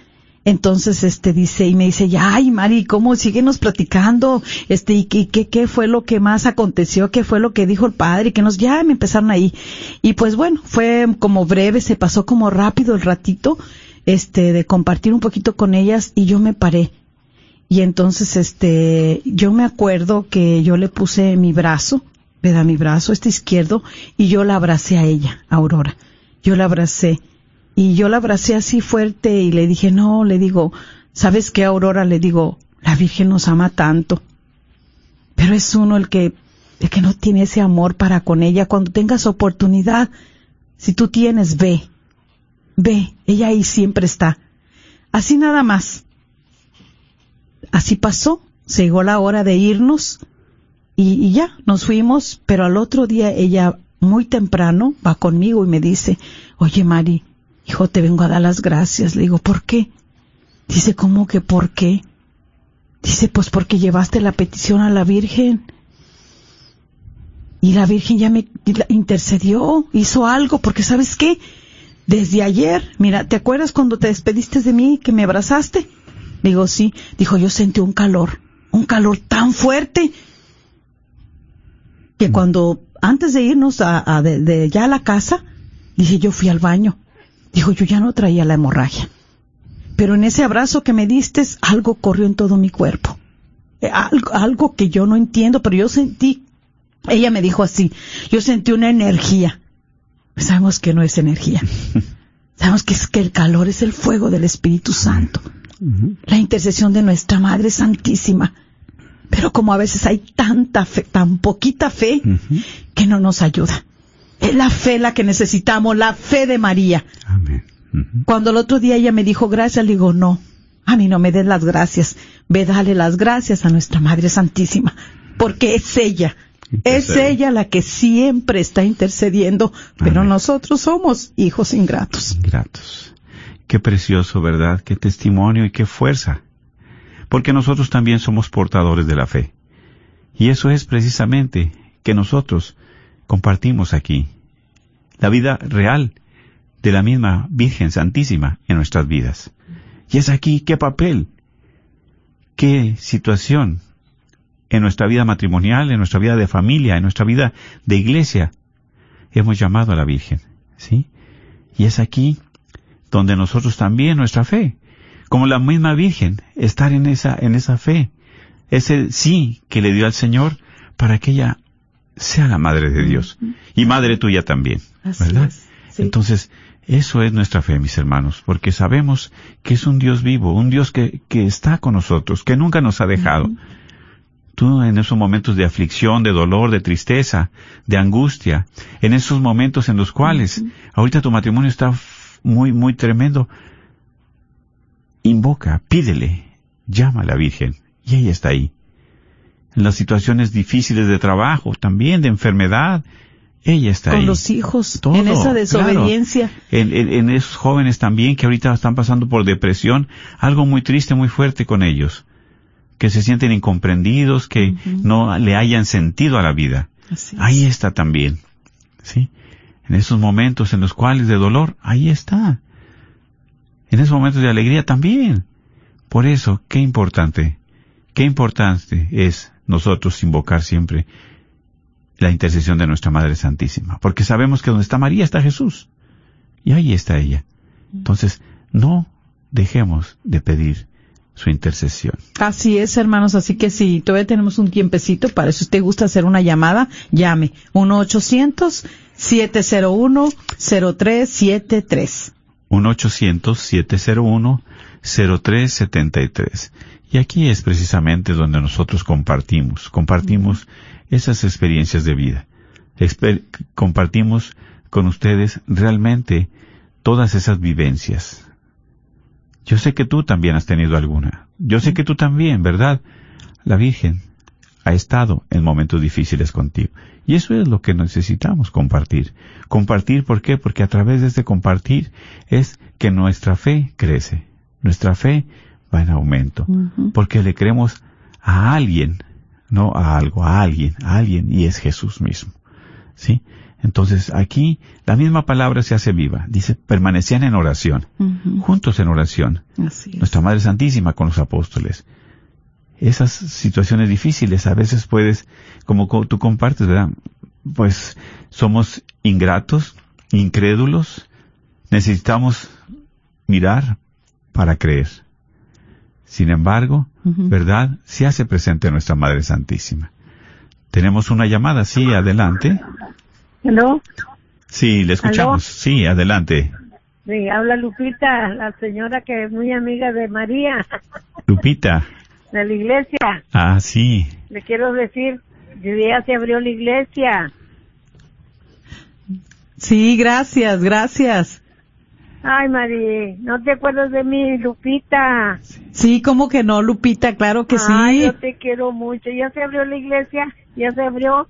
Entonces, este dice, y me dice, ya, ay, Mari, ¿cómo síguenos platicando? Este, y qué, qué, fue lo que más aconteció, qué fue lo que dijo el padre, que nos, ya me empezaron ahí. Y pues bueno, fue como breve, se pasó como rápido el ratito, este, de compartir un poquito con ellas, y yo me paré. Y entonces, este, yo me acuerdo que yo le puse mi brazo, ¿verdad? Mi brazo, este izquierdo, y yo la abracé a ella, Aurora. Yo la abracé y yo la abracé así fuerte y le dije, no, le digo, ¿sabes qué, Aurora? Le digo, la Virgen nos ama tanto. Pero es uno el que, el que no tiene ese amor para con ella. Cuando tengas oportunidad, si tú tienes, ve. Ve, ella ahí siempre está. Así nada más. Así pasó. Se llegó la hora de irnos y, y ya, nos fuimos, pero al otro día ella muy temprano va conmigo y me dice, oye Mari, hijo, te vengo a dar las gracias. Le digo, ¿por qué? Dice, ¿cómo que por qué? Dice, pues porque llevaste la petición a la Virgen. Y la Virgen ya me intercedió, hizo algo, porque ¿sabes qué? Desde ayer, mira, ¿te acuerdas cuando te despediste de mí, que me abrazaste? Digo, sí. Dijo, yo sentí un calor, un calor tan fuerte, que cuando, antes de irnos a, de, ya a la casa, dice, yo fui al baño Dijo, yo ya no traía la hemorragia. Pero en ese abrazo que me diste, algo corrió en todo mi cuerpo. Eh, algo, algo que yo no entiendo, pero yo sentí, ella me dijo así, yo sentí una energía. Sabemos que no es energía. Sabemos que es que el calor es el fuego del Espíritu Santo. La intercesión de nuestra Madre Santísima. Pero como a veces hay tanta fe, tan poquita fe, que no nos ayuda. Es la fe la que necesitamos, la fe de María. Amén. Cuando el otro día ella me dijo gracias, le digo, no, a mí no me des las gracias, ve dale las gracias a nuestra Madre Santísima, porque es ella, es ella la que siempre está intercediendo, pero nosotros somos hijos ingratos. Ingratos. Qué precioso, ¿verdad? Qué testimonio y qué fuerza. Porque nosotros también somos portadores de la fe. Y eso es precisamente que nosotros compartimos aquí. La vida real de la misma Virgen Santísima en nuestras vidas. Y es aquí qué papel, qué situación en nuestra vida matrimonial, en nuestra vida de familia, en nuestra vida de iglesia, hemos llamado a la Virgen, ¿sí? Y es aquí donde nosotros también nuestra fe, como la misma Virgen, estar en esa, en esa fe, ese sí que le dio al Señor para que ella sea la madre de Dios. Y madre tuya también, ¿verdad? Entonces, eso es nuestra fe, mis hermanos, porque sabemos que es un Dios vivo, un Dios que, que está con nosotros, que nunca nos ha dejado. Tú en esos momentos de aflicción, de dolor, de tristeza, de angustia, en esos momentos en los cuales ahorita tu matrimonio está muy, muy tremendo, invoca, pídele, llama a la Virgen y ella está ahí en las situaciones difíciles de trabajo, también de enfermedad. Ella está Con los hijos, en esa desobediencia. En, esos jóvenes también que ahorita están pasando por depresión, algo muy triste, muy fuerte con ellos, que se sienten incomprendidos, que no le hayan sentido a la vida. ahí está también, ¿sí? En esos momentos en los cuales de dolor, ahí está. En esos momentos de alegría también. Por eso, qué importante, qué importante es nosotros invocar siempre la intercesión de nuestra Madre Santísima, porque sabemos que donde está María está Jesús, y ahí está ella. Entonces, no dejemos de pedir su intercesión. Así es, hermanos. Así que si todavía tenemos un tiempecito para si usted gusta hacer una llamada, llame 1-800-701-0373. 1-800-701-0373. Y aquí es precisamente donde nosotros compartimos, compartimos esas experiencias de vida. compartimos con ustedes realmente todas esas vivencias. Yo sé que tú también has tenido alguna. Yo sé que tú también, ¿verdad? La Virgen ha estado en momentos difíciles contigo. Y eso es lo que necesitamos compartir. Compartir, ¿por qué? Porque a través de este compartir es que nuestra fe crece. Nuestra fe va en aumento. Porque le creemos a alguien, no a algo, a alguien, a alguien, y es Jesús mismo. ¿Sí? Entonces aquí la misma palabra se hace viva. Dice, permanecían en oración, juntos en oración. Nuestra Madre Santísima con los apóstoles. Esas situaciones difíciles a veces puedes, como tú compartes, ¿verdad? Pues somos ingratos, incrédulos, necesitamos mirar para creer. Sin embargo, ¿verdad? Se hace presente nuestra Madre Santísima. Tenemos una llamada, sí, adelante. ¿Hello? Sí, le escuchamos. Sí, adelante. Sí, habla Lupita, la señora que es muy amiga de María. Lupita. De la iglesia. Ah, sí. Le quiero decir, ya se abrió la iglesia. Sí, gracias, gracias. Ay, María, ¿no te acuerdas de mí, Lupita? Sí, ¿cómo que no, Lupita? Claro que sí. Ay, yo te quiero mucho. ¿Ya se abrió la iglesia? ¿Ya se abrió?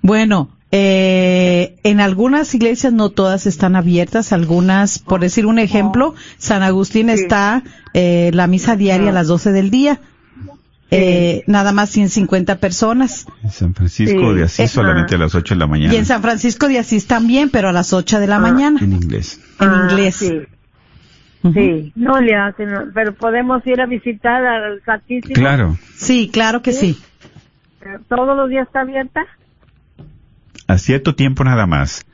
Bueno, eh, en algunas iglesias no todas están abiertas, algunas, por decir un ejemplo, San Agustín está eh, la misa diaria a las 12 del día. Eh, nada más 150 personas. En San Francisco de Asís solamente a las 8 de la mañana. Y en San Francisco de Asís también, pero a las 8 de la mañana. En inglés. En inglés. Sí. Sí, no le hacen, pero podemos ir a visitar al Santísimo. Claro. Sí, claro que sí. ¿Todos los días está abierta? a cierto tiempo nada más,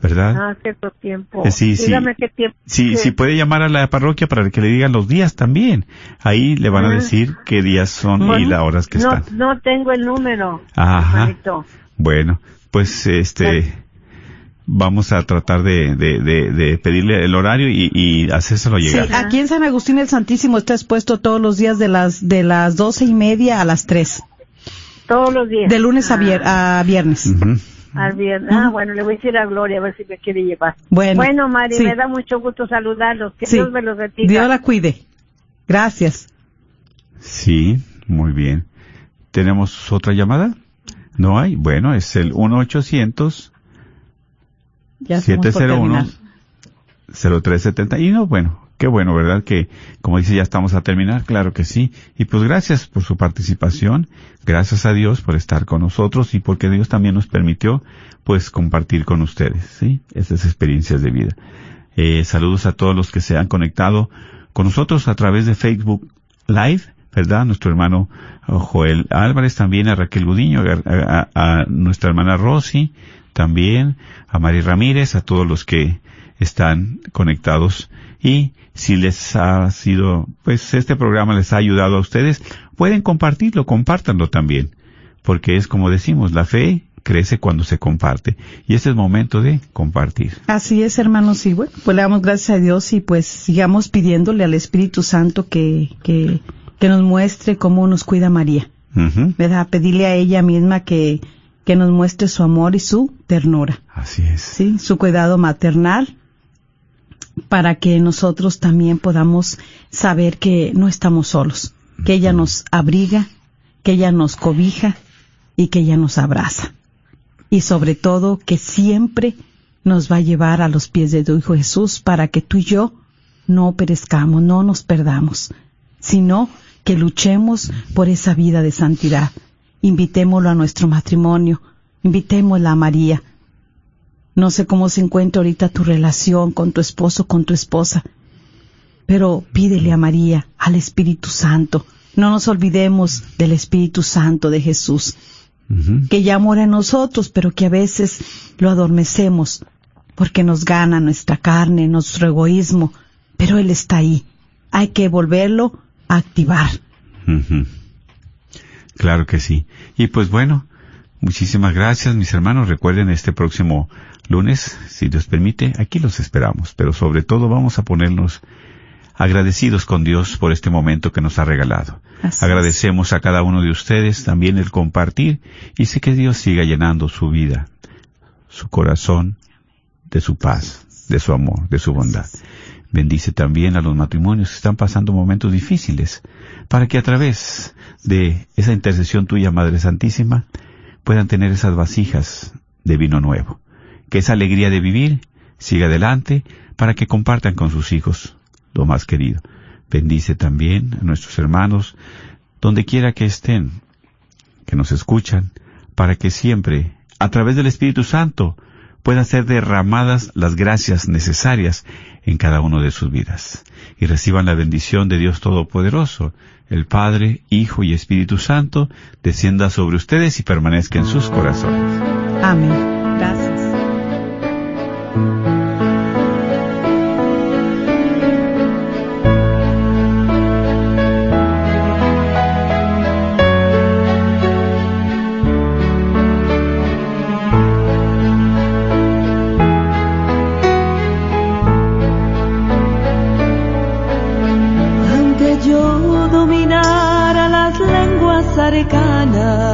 ¿verdad? A cierto tiempo. Eh, sí, Dígame qué tiempo. Sí, sí, puede llamar a la parroquia para que le digan los días también. Ahí le van a decir qué días son y las horas que no, están. No tengo el número. Ajá. Bueno, pues este vamos a tratar de, de, de, pedirle el horario y, y hacérselo llegar. Sí, aquí en San Agustín el Santísimo está expuesto todos los días de las de las doce y media a las tres. Todos los días. De lunes a, ah. viernes. Al viernes. Ah, bueno, le voy a decir a Gloria a ver si me quiere llevar. Bueno, bueno Mari, me da mucho gusto saludarlos. Que Dios me los bendiga. Dios la cuide. Gracias. Sí, muy bien. ¿Tenemos otra llamada? ¿No hay? Bueno, es el 1-800 701 0370. Y no, bueno, Qué bueno, ¿verdad? Que, como dice, ya estamos a terminar, claro que sí. Y pues gracias por su participación, gracias a Dios por estar con nosotros y porque Dios también nos permitió, pues, compartir con ustedes, ¿sí? Estas experiencias de vida. Eh, saludos a todos los que se han conectado con nosotros a través de Facebook Live, ¿verdad? Nuestro hermano oh, Joel Álvarez, también a Raquel Gudiño, a, a nuestra hermana Rosy, también a Mari Ramírez, a todos los que están conectados y si les ha sido, pues este programa les ha ayudado a ustedes, pueden compartirlo, compártanlo también, porque es como decimos, la fe crece cuando se comparte y este es el momento de compartir. Así es, hermanos, y bueno, pues le damos gracias a Dios y pues sigamos pidiéndole al Espíritu Santo que, que, que nos muestre cómo nos cuida María. ¿Verdad? Pedirle a ella misma que, que nos muestre su amor y su ternura. Así es. Sí, su cuidado maternal para que nosotros también podamos saber que no estamos solos, que ella nos abriga, que ella nos cobija y que ella nos abraza. Y sobre todo que siempre nos va a llevar a los pies de tu Hijo Jesús para que tú y yo no perezcamos, no nos perdamos, sino que luchemos por esa vida de santidad. Invitémoslo a nuestro matrimonio, invitémosla a María, no sé cómo se encuentra ahorita tu relación con tu esposo, con tu esposa, pero pídele a María, al Espíritu Santo. No nos olvidemos del Espíritu Santo de Jesús, que ya mora en nosotros, pero que a veces lo adormecemos porque nos gana nuestra carne, nuestro egoísmo, pero Él está ahí. Hay que volverlo activar. Claro que sí. Y pues bueno, muchísimas gracias mis hermanos. Recuerden este próximo lunes, si Dios permite, aquí los esperamos. Pero sobre todo vamos a ponernos agradecidos con Dios por este momento que nos ha regalado. Agradecemos a cada uno de ustedes también el compartir y sé que Dios siga llenando su vida, su corazón de su paz, de su amor, de su bondad. Bendice también a los matrimonios que están pasando momentos difíciles, para que a través de esa intercesión tuya, Madre Santísima, puedan tener esas vasijas de vino nuevo. Que esa alegría de vivir siga adelante para que compartan con sus hijos lo más querido. Bendice también a nuestros hermanos, donde quiera que estén, que nos escuchan, para que siempre, a través del Espíritu Santo, puedan ser derramadas las gracias necesarias en cada uno de sus vidas. Y reciban la bendición de Dios Todopoderoso, el Padre, Hijo y Espíritu Santo, descienda sobre ustedes y permanezca en sus corazones. Amén. Gracias. Americana.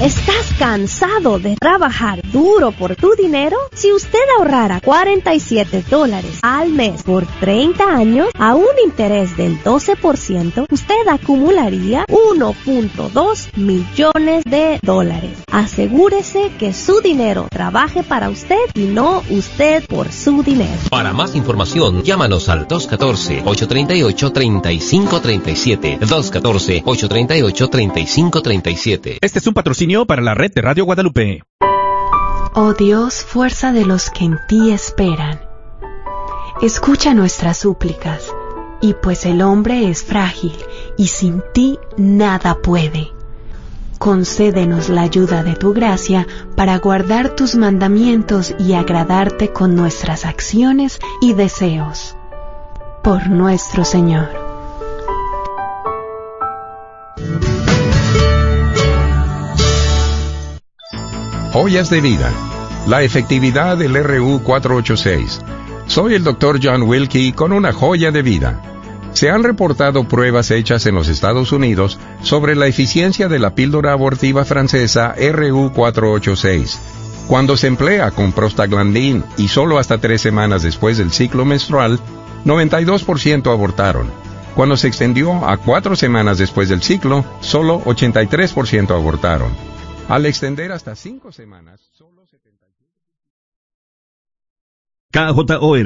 ¿Estás cansado de trabajar duro por tu dinero? Si usted ahorrara 47 dólares al mes por 30 años a un interés del 12%, usted acumularía 1.2 millones de dólares. Asegúrese que su dinero trabaje para usted y no usted por su dinero. Para más información, llámanos al 214-838-3537. 214-838-3537. Este es un patrocinio para la red de Radio Guadalupe. Oh Dios, fuerza de los que en ti esperan. Escucha nuestras súplicas, y pues el hombre es frágil, y sin ti nada puede. Concédenos la ayuda de tu gracia para guardar tus mandamientos y agradarte con nuestras acciones y deseos. Por nuestro Señor. Joyas de vida. La efectividad del RU486. Soy el Dr. John Wilkie con una joya de vida. Se han reportado pruebas hechas en los Estados Unidos sobre la eficiencia de la píldora abortiva francesa RU486 Cuando se emplea con prostaglandín y solo hasta tres semanas después del ciclo menstrual, 92% abortaron. Cuando se extendió a cuatro semanas después del ciclo, solo 83% abortaron. Al extender hasta cinco semanas, solo KJOR